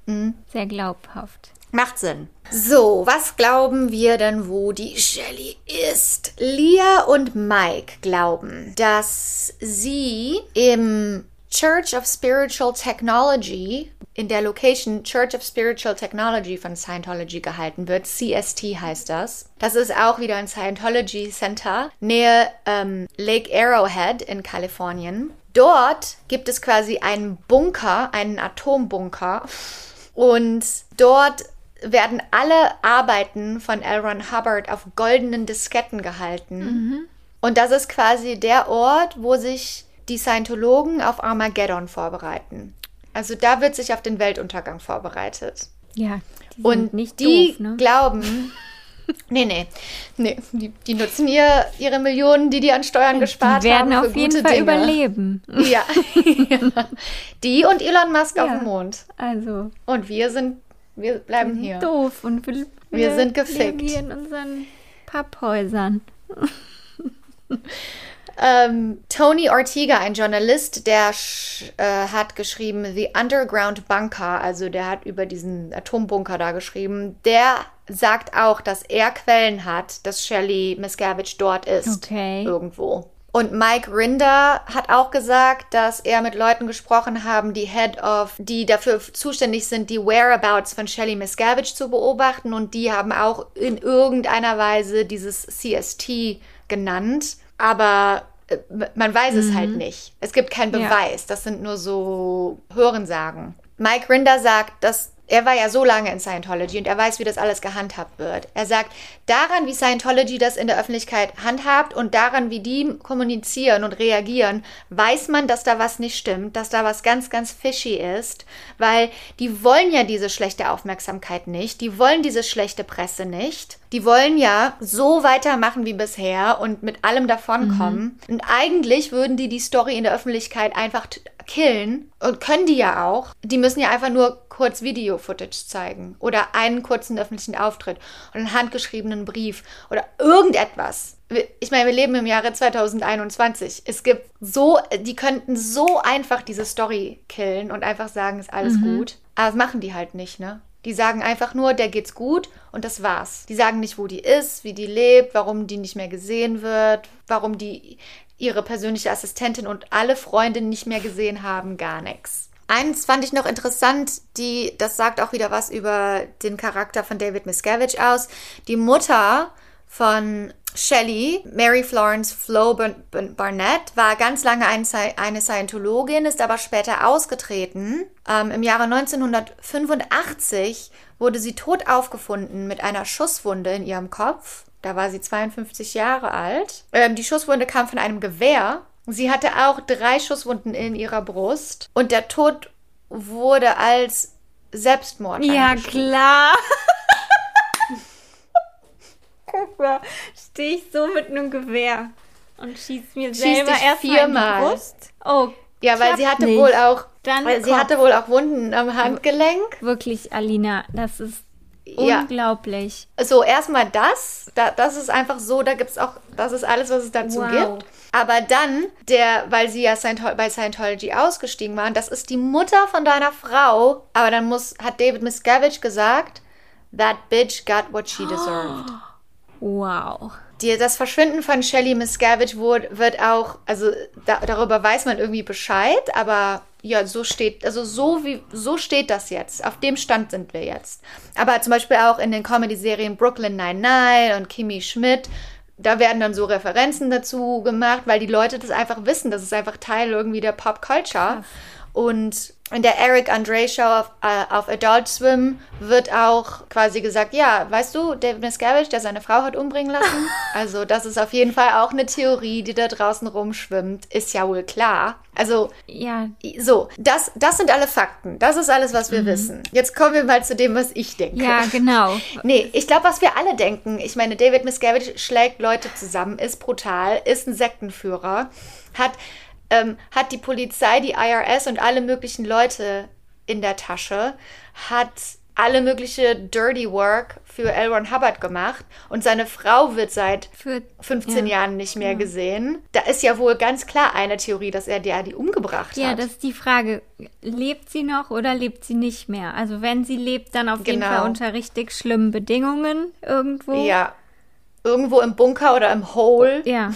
Sehr glaubhaft. Macht Sinn. So, was glauben wir denn, wo die Shelly ist? Leah und Mike glauben, dass sie im Church of Spiritual Technology, in der Location Church of Spiritual Technology von Scientology gehalten wird. CST heißt das. Das ist auch wieder ein Scientology Center, nähe ähm, Lake Arrowhead in Kalifornien. Dort gibt es quasi einen Bunker, einen Atombunker. Und dort werden alle Arbeiten von L. Ron Hubbard auf goldenen Disketten gehalten. Und das ist quasi der Ort, wo sich die Scientologen auf Armageddon vorbereiten. Also da wird sich auf den Weltuntergang vorbereitet. Ja, die Und nicht die doof, ne? glauben, nee, nee, nee, die, die nutzen ihr, ihre Millionen, die die an Steuern gespart Die werden haben, für auf jeden Fall Dinge. überleben. Ja. die und Elon Musk auf Ja. dem Mond. Also, Und wir sind, wir bleiben hier. doof. Und wir, Wir sind gefickt. hier in unseren Papphäusern. Ähm, Tony Ortega, ein Journalist, der äh, hat geschrieben The Underground Bunker, also der hat über diesen Atombunker da geschrieben. Der sagt auch, dass er Quellen hat, dass Shelley Miscavige dort ist. Okay. Irgendwo. Und Mike Rinder hat auch gesagt, dass er mit Leuten gesprochen haben, die Head of, die dafür zuständig sind, die Whereabouts von Shelley Miscavige zu beobachten. Und die haben auch in irgendeiner Weise dieses CST genannt. Aber äh, man weiß es halt nicht. Es gibt keinen Ja. Beweis. Das sind nur so Hörensagen. Mike Rinder sagt, dass er war ja so lange in Scientology und er weiß, wie das alles gehandhabt wird. Er sagt, daran, wie Scientology das in der Öffentlichkeit handhabt und daran, wie die kommunizieren und reagieren, weiß man, dass da was nicht stimmt, dass da was ganz, ganz fishy ist, weil die wollen ja diese schlechte Aufmerksamkeit nicht, die wollen diese schlechte Presse nicht. Die wollen ja so weitermachen wie bisher und mit allem davonkommen. Und eigentlich würden die die Story in der Öffentlichkeit einfach killen und können die ja auch. Die müssen ja einfach nur kurz Video-Footage zeigen oder einen kurzen öffentlichen Auftritt und einen handgeschriebenen Brief oder irgendetwas. Ich meine, wir leben im Jahre 2021. Es gibt so, die könnten so einfach diese Story killen und einfach sagen, ist alles gut. Aber das machen die halt nicht, ne? Die sagen einfach nur, der geht's gut und das war's. Die sagen nicht, wo die ist, wie die lebt, warum die nicht mehr gesehen wird, warum die ihre persönliche Assistentin und alle Freundinnen nicht mehr gesehen haben, gar nichts. Eins fand ich noch interessant, die, das sagt auch wieder was über den Charakter von David Miscavige aus. Die Mutter von Shelley, Mary Florence Flo Bar- Bar- Barnett, war ganz lange eine Scientologin, ist aber später ausgetreten. Ähm, Im Jahre 1985 wurde sie tot aufgefunden mit einer Schusswunde in ihrem Kopf. Da war sie 52 Jahre alt. Ähm, die Schusswunde kam von einem Gewehr. Sie hatte auch drei Schusswunden in ihrer Brust. Und der Tod wurde als Selbstmord Ja, klar. Guck mal, stehe ich so mit einem Gewehr und schieß mir Schieß selber dich erst mal in die viermal. Brust. Oh Ja, weil sie hatte nicht. wohl auch, Dann weil sie Kopf. hatte wohl auch Wunden am Handgelenk. Wirklich, Alina, das ist Ja. unglaublich. So, erstmal das. Da, das ist einfach so, da gibt es auch, das ist alles, was es dazu Wow. gibt. Aber dann, der, weil sie ja Scientol bei Scientology ausgestiegen waren, das ist die Mutter von deiner Frau. Aber dann muss, hat David Miscavige gesagt, that bitch got what she deserved. Wow. Die, das Verschwinden von Shelley Miscavige wurde, wird auch, also da, darüber weiß man irgendwie Bescheid, aber ja, so steht, also so wie, so steht das jetzt. Auf dem Stand sind wir jetzt. Aber zum Beispiel auch in den Comedy-Serien Brooklyn Nine-Nine und Kimmy Schmidt, da werden dann so Referenzen dazu gemacht, weil die Leute das einfach wissen. Das ist einfach Teil irgendwie der Pop-Culture. Und in der Eric Andre Show auf, äh, auf Adult Swim wird auch quasi gesagt, ja, weißt du, David Miscavige, der seine Frau hat umbringen lassen. Also das ist auf jeden Fall auch eine Theorie, die da draußen rumschwimmt, ist ja wohl klar. Also Ja, so, das, das sind alle Fakten. Das ist alles, was wir wissen. Jetzt kommen wir mal zu dem, was ich denke. ja, genau. Nee, ich glaube, was wir alle denken, ich meine, David Miscavige schlägt Leute zusammen, ist brutal, ist ein Sektenführer, hat, ähm, hat die Polizei, die IRS und alle möglichen Leute in der Tasche, hat alle mögliche Dirty Work für L. Ron Hubbard gemacht und seine Frau wird seit Für 15 ja. Jahren nicht mehr gesehen. Da ist ja wohl ganz klar eine Theorie, dass er der die umgebracht Ja, hat. das ist die Frage. Lebt sie noch oder lebt sie nicht mehr? Also wenn sie lebt, dann auf jeden Genau. Fall unter richtig schlimmen Bedingungen irgendwo. ja. Irgendwo im Bunker oder im Hole. Ja.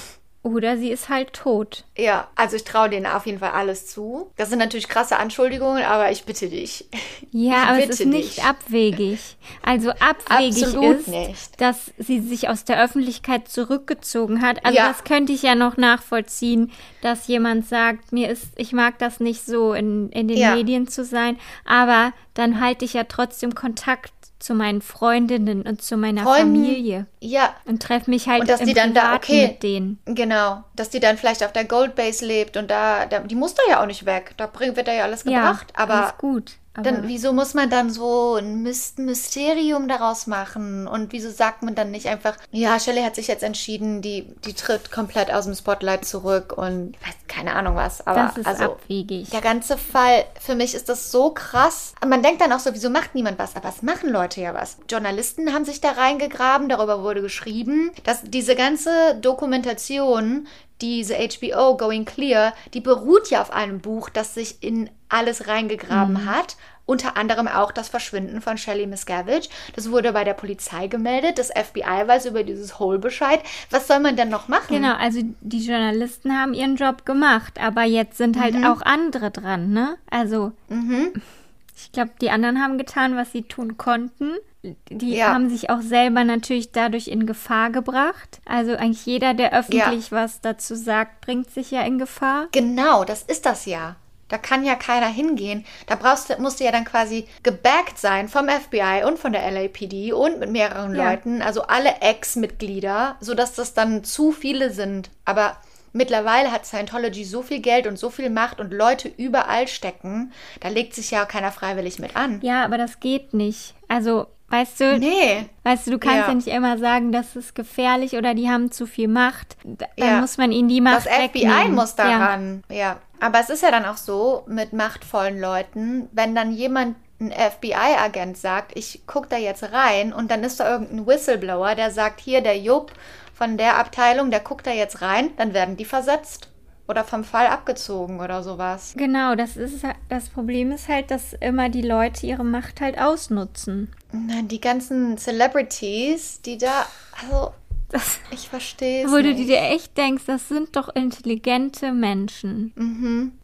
Oder sie ist halt tot. Ja, also ich traue denen auf jeden Fall alles zu. Das sind natürlich krasse Anschuldigungen, aber ich bitte dich. Ja, Ich aber es ist nicht dich. abwegig. Also abwegig Absolut ist, nicht. dass sie sich aus der Öffentlichkeit zurückgezogen hat. Also Ja. das könnte ich ja noch nachvollziehen, dass jemand sagt, mir ist, ich mag das nicht so in, in den Ja. Medien zu sein, aber dann halte ich ja trotzdem Kontakt zu meinen Freundinnen und zu meiner Freunden. Familie Ja, und treffe mich halt Und dass im die dann da, okay. mit denen. genau. Dass die dann vielleicht auf der Goldbase lebt und da, da die muss da ja auch nicht weg. Da bringt, wird da ja alles gebracht. ja, aber alles gut. Dann, wieso muss man dann so ein Mys- Mysterium daraus machen? Und wieso sagt man dann nicht einfach, ja, Shelley hat sich jetzt entschieden, die, die tritt komplett aus dem Spotlight zurück und weiß, keine Ahnung was. Aber das ist also, abwegig. der ganze Fall, für mich ist das so krass. Man denkt dann auch so, wieso macht niemand was? Aber es machen Leute ja was. Journalisten haben sich da reingegraben, darüber wurde geschrieben, dass diese ganze Dokumentation, diese HBO Going Clear, die beruht ja auf einem Buch, das sich in alles reingegraben hat. Unter anderem auch das Verschwinden von Shelley Miscavige. Das wurde bei der Polizei gemeldet. Das FBI weiß über dieses Hole Bescheid. Was soll man denn noch machen? Genau, also die Journalisten haben ihren Job gemacht, aber jetzt sind halt Mhm. auch andere dran, ne? Also ich glaube, die anderen haben getan, was sie tun konnten. Die Ja. haben sich auch selber natürlich dadurch in Gefahr gebracht. Also eigentlich jeder, der öffentlich was dazu sagt, bringt sich ja in Gefahr. Genau, das ist das ja. Da kann ja keiner hingehen. Da brauchst du, musst du ja dann quasi gebackt sein vom FBI und von der LAPD und mit mehreren Ja. Leuten, also alle Ex-Mitglieder, sodass das dann zu viele sind. Aber mittlerweile hat Scientology so viel Geld und so viel Macht und Leute überall stecken, da legt sich ja keiner freiwillig mit an. Ja, aber das geht nicht. Also, weißt du, Nee. weißt du, du kannst ja. Ja. nicht immer sagen, das ist gefährlich oder die haben zu viel Macht. Da- Dann Ja. muss man ihnen die Macht Das FBI wegnehmen. muss Ja. daran. Ja. Aber es ist ja dann auch so mit machtvollen Leuten, wenn dann jemand, ein FBI-Agent sagt, ich gucke da jetzt rein und dann ist da irgendein Whistleblower, der sagt, hier der Jupp von der Abteilung, der guckt da jetzt rein, dann werden die versetzt oder vom Fall abgezogen oder sowas. Genau, das ist das Problem ist halt, dass immer die Leute ihre Macht halt ausnutzen. Na, Die ganzen Celebrities, die da, also Das, ich verstehe es wo du nicht. dir echt denkst, das sind doch intelligente Menschen.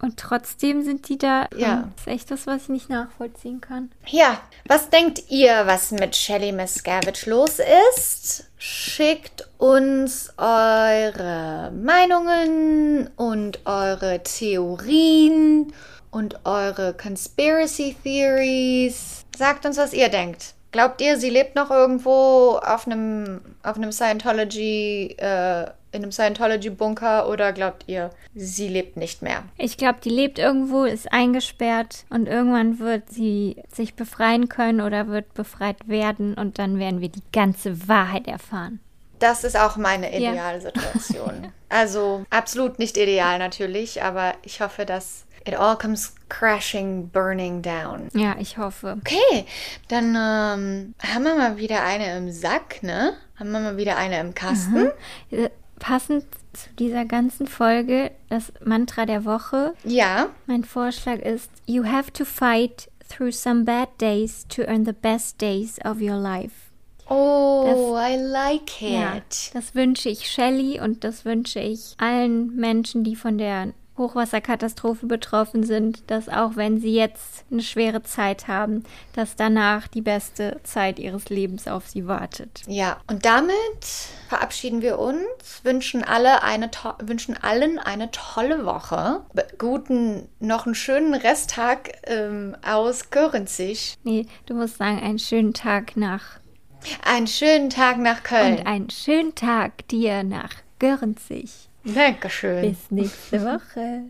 Und trotzdem sind die da. Mhm. Ja. Das ist echt das, was ich nicht nachvollziehen kann. Ja, was denkt ihr, was mit Shelley Miscavige los ist? Schickt uns eure Meinungen und eure Theorien und eure Conspiracy Theories. Sagt uns, was ihr denkt. Glaubt ihr, sie lebt noch irgendwo auf einem, auf einem Scientology, äh, in einem Scientology-Bunker oder glaubt ihr, sie lebt nicht mehr? Ich glaube, die lebt irgendwo, ist eingesperrt und irgendwann wird sie sich befreien können oder wird befreit werden und dann werden wir die ganze Wahrheit erfahren. Das ist auch meine Idealsituation. Also absolut nicht ideal natürlich, aber ich hoffe, dass it all comes crashing, burning down. Ja, ich hoffe. Okay, dann ähm, haben wir mal wieder eine im Sack, ne? Haben wir mal wieder eine im Kasten. Äh, Passend zu dieser ganzen Folge, das Mantra der Woche. Ja, Mein Vorschlag ist, you have to fight through some bad days to earn the best days of your life. Oh, I like it. Ja, das wünsche ich Shelley und das wünsche ich allen Menschen, die von der Hochwasserkatastrophe betroffen sind, dass auch wenn sie jetzt eine schwere Zeit haben, dass danach die beste Zeit ihres Lebens auf sie wartet. Ja, und damit verabschieden wir uns, wünschen alle eine wünschen allen eine tolle Woche, guten noch einen schönen Resttag ähm, aus Görenzig, Nee, du musst sagen, einen schönen Tag nach einen schönen Tag nach Köln. und einen schönen Tag dir nach Görenzig. Dankeschön. Bis nächste Woche.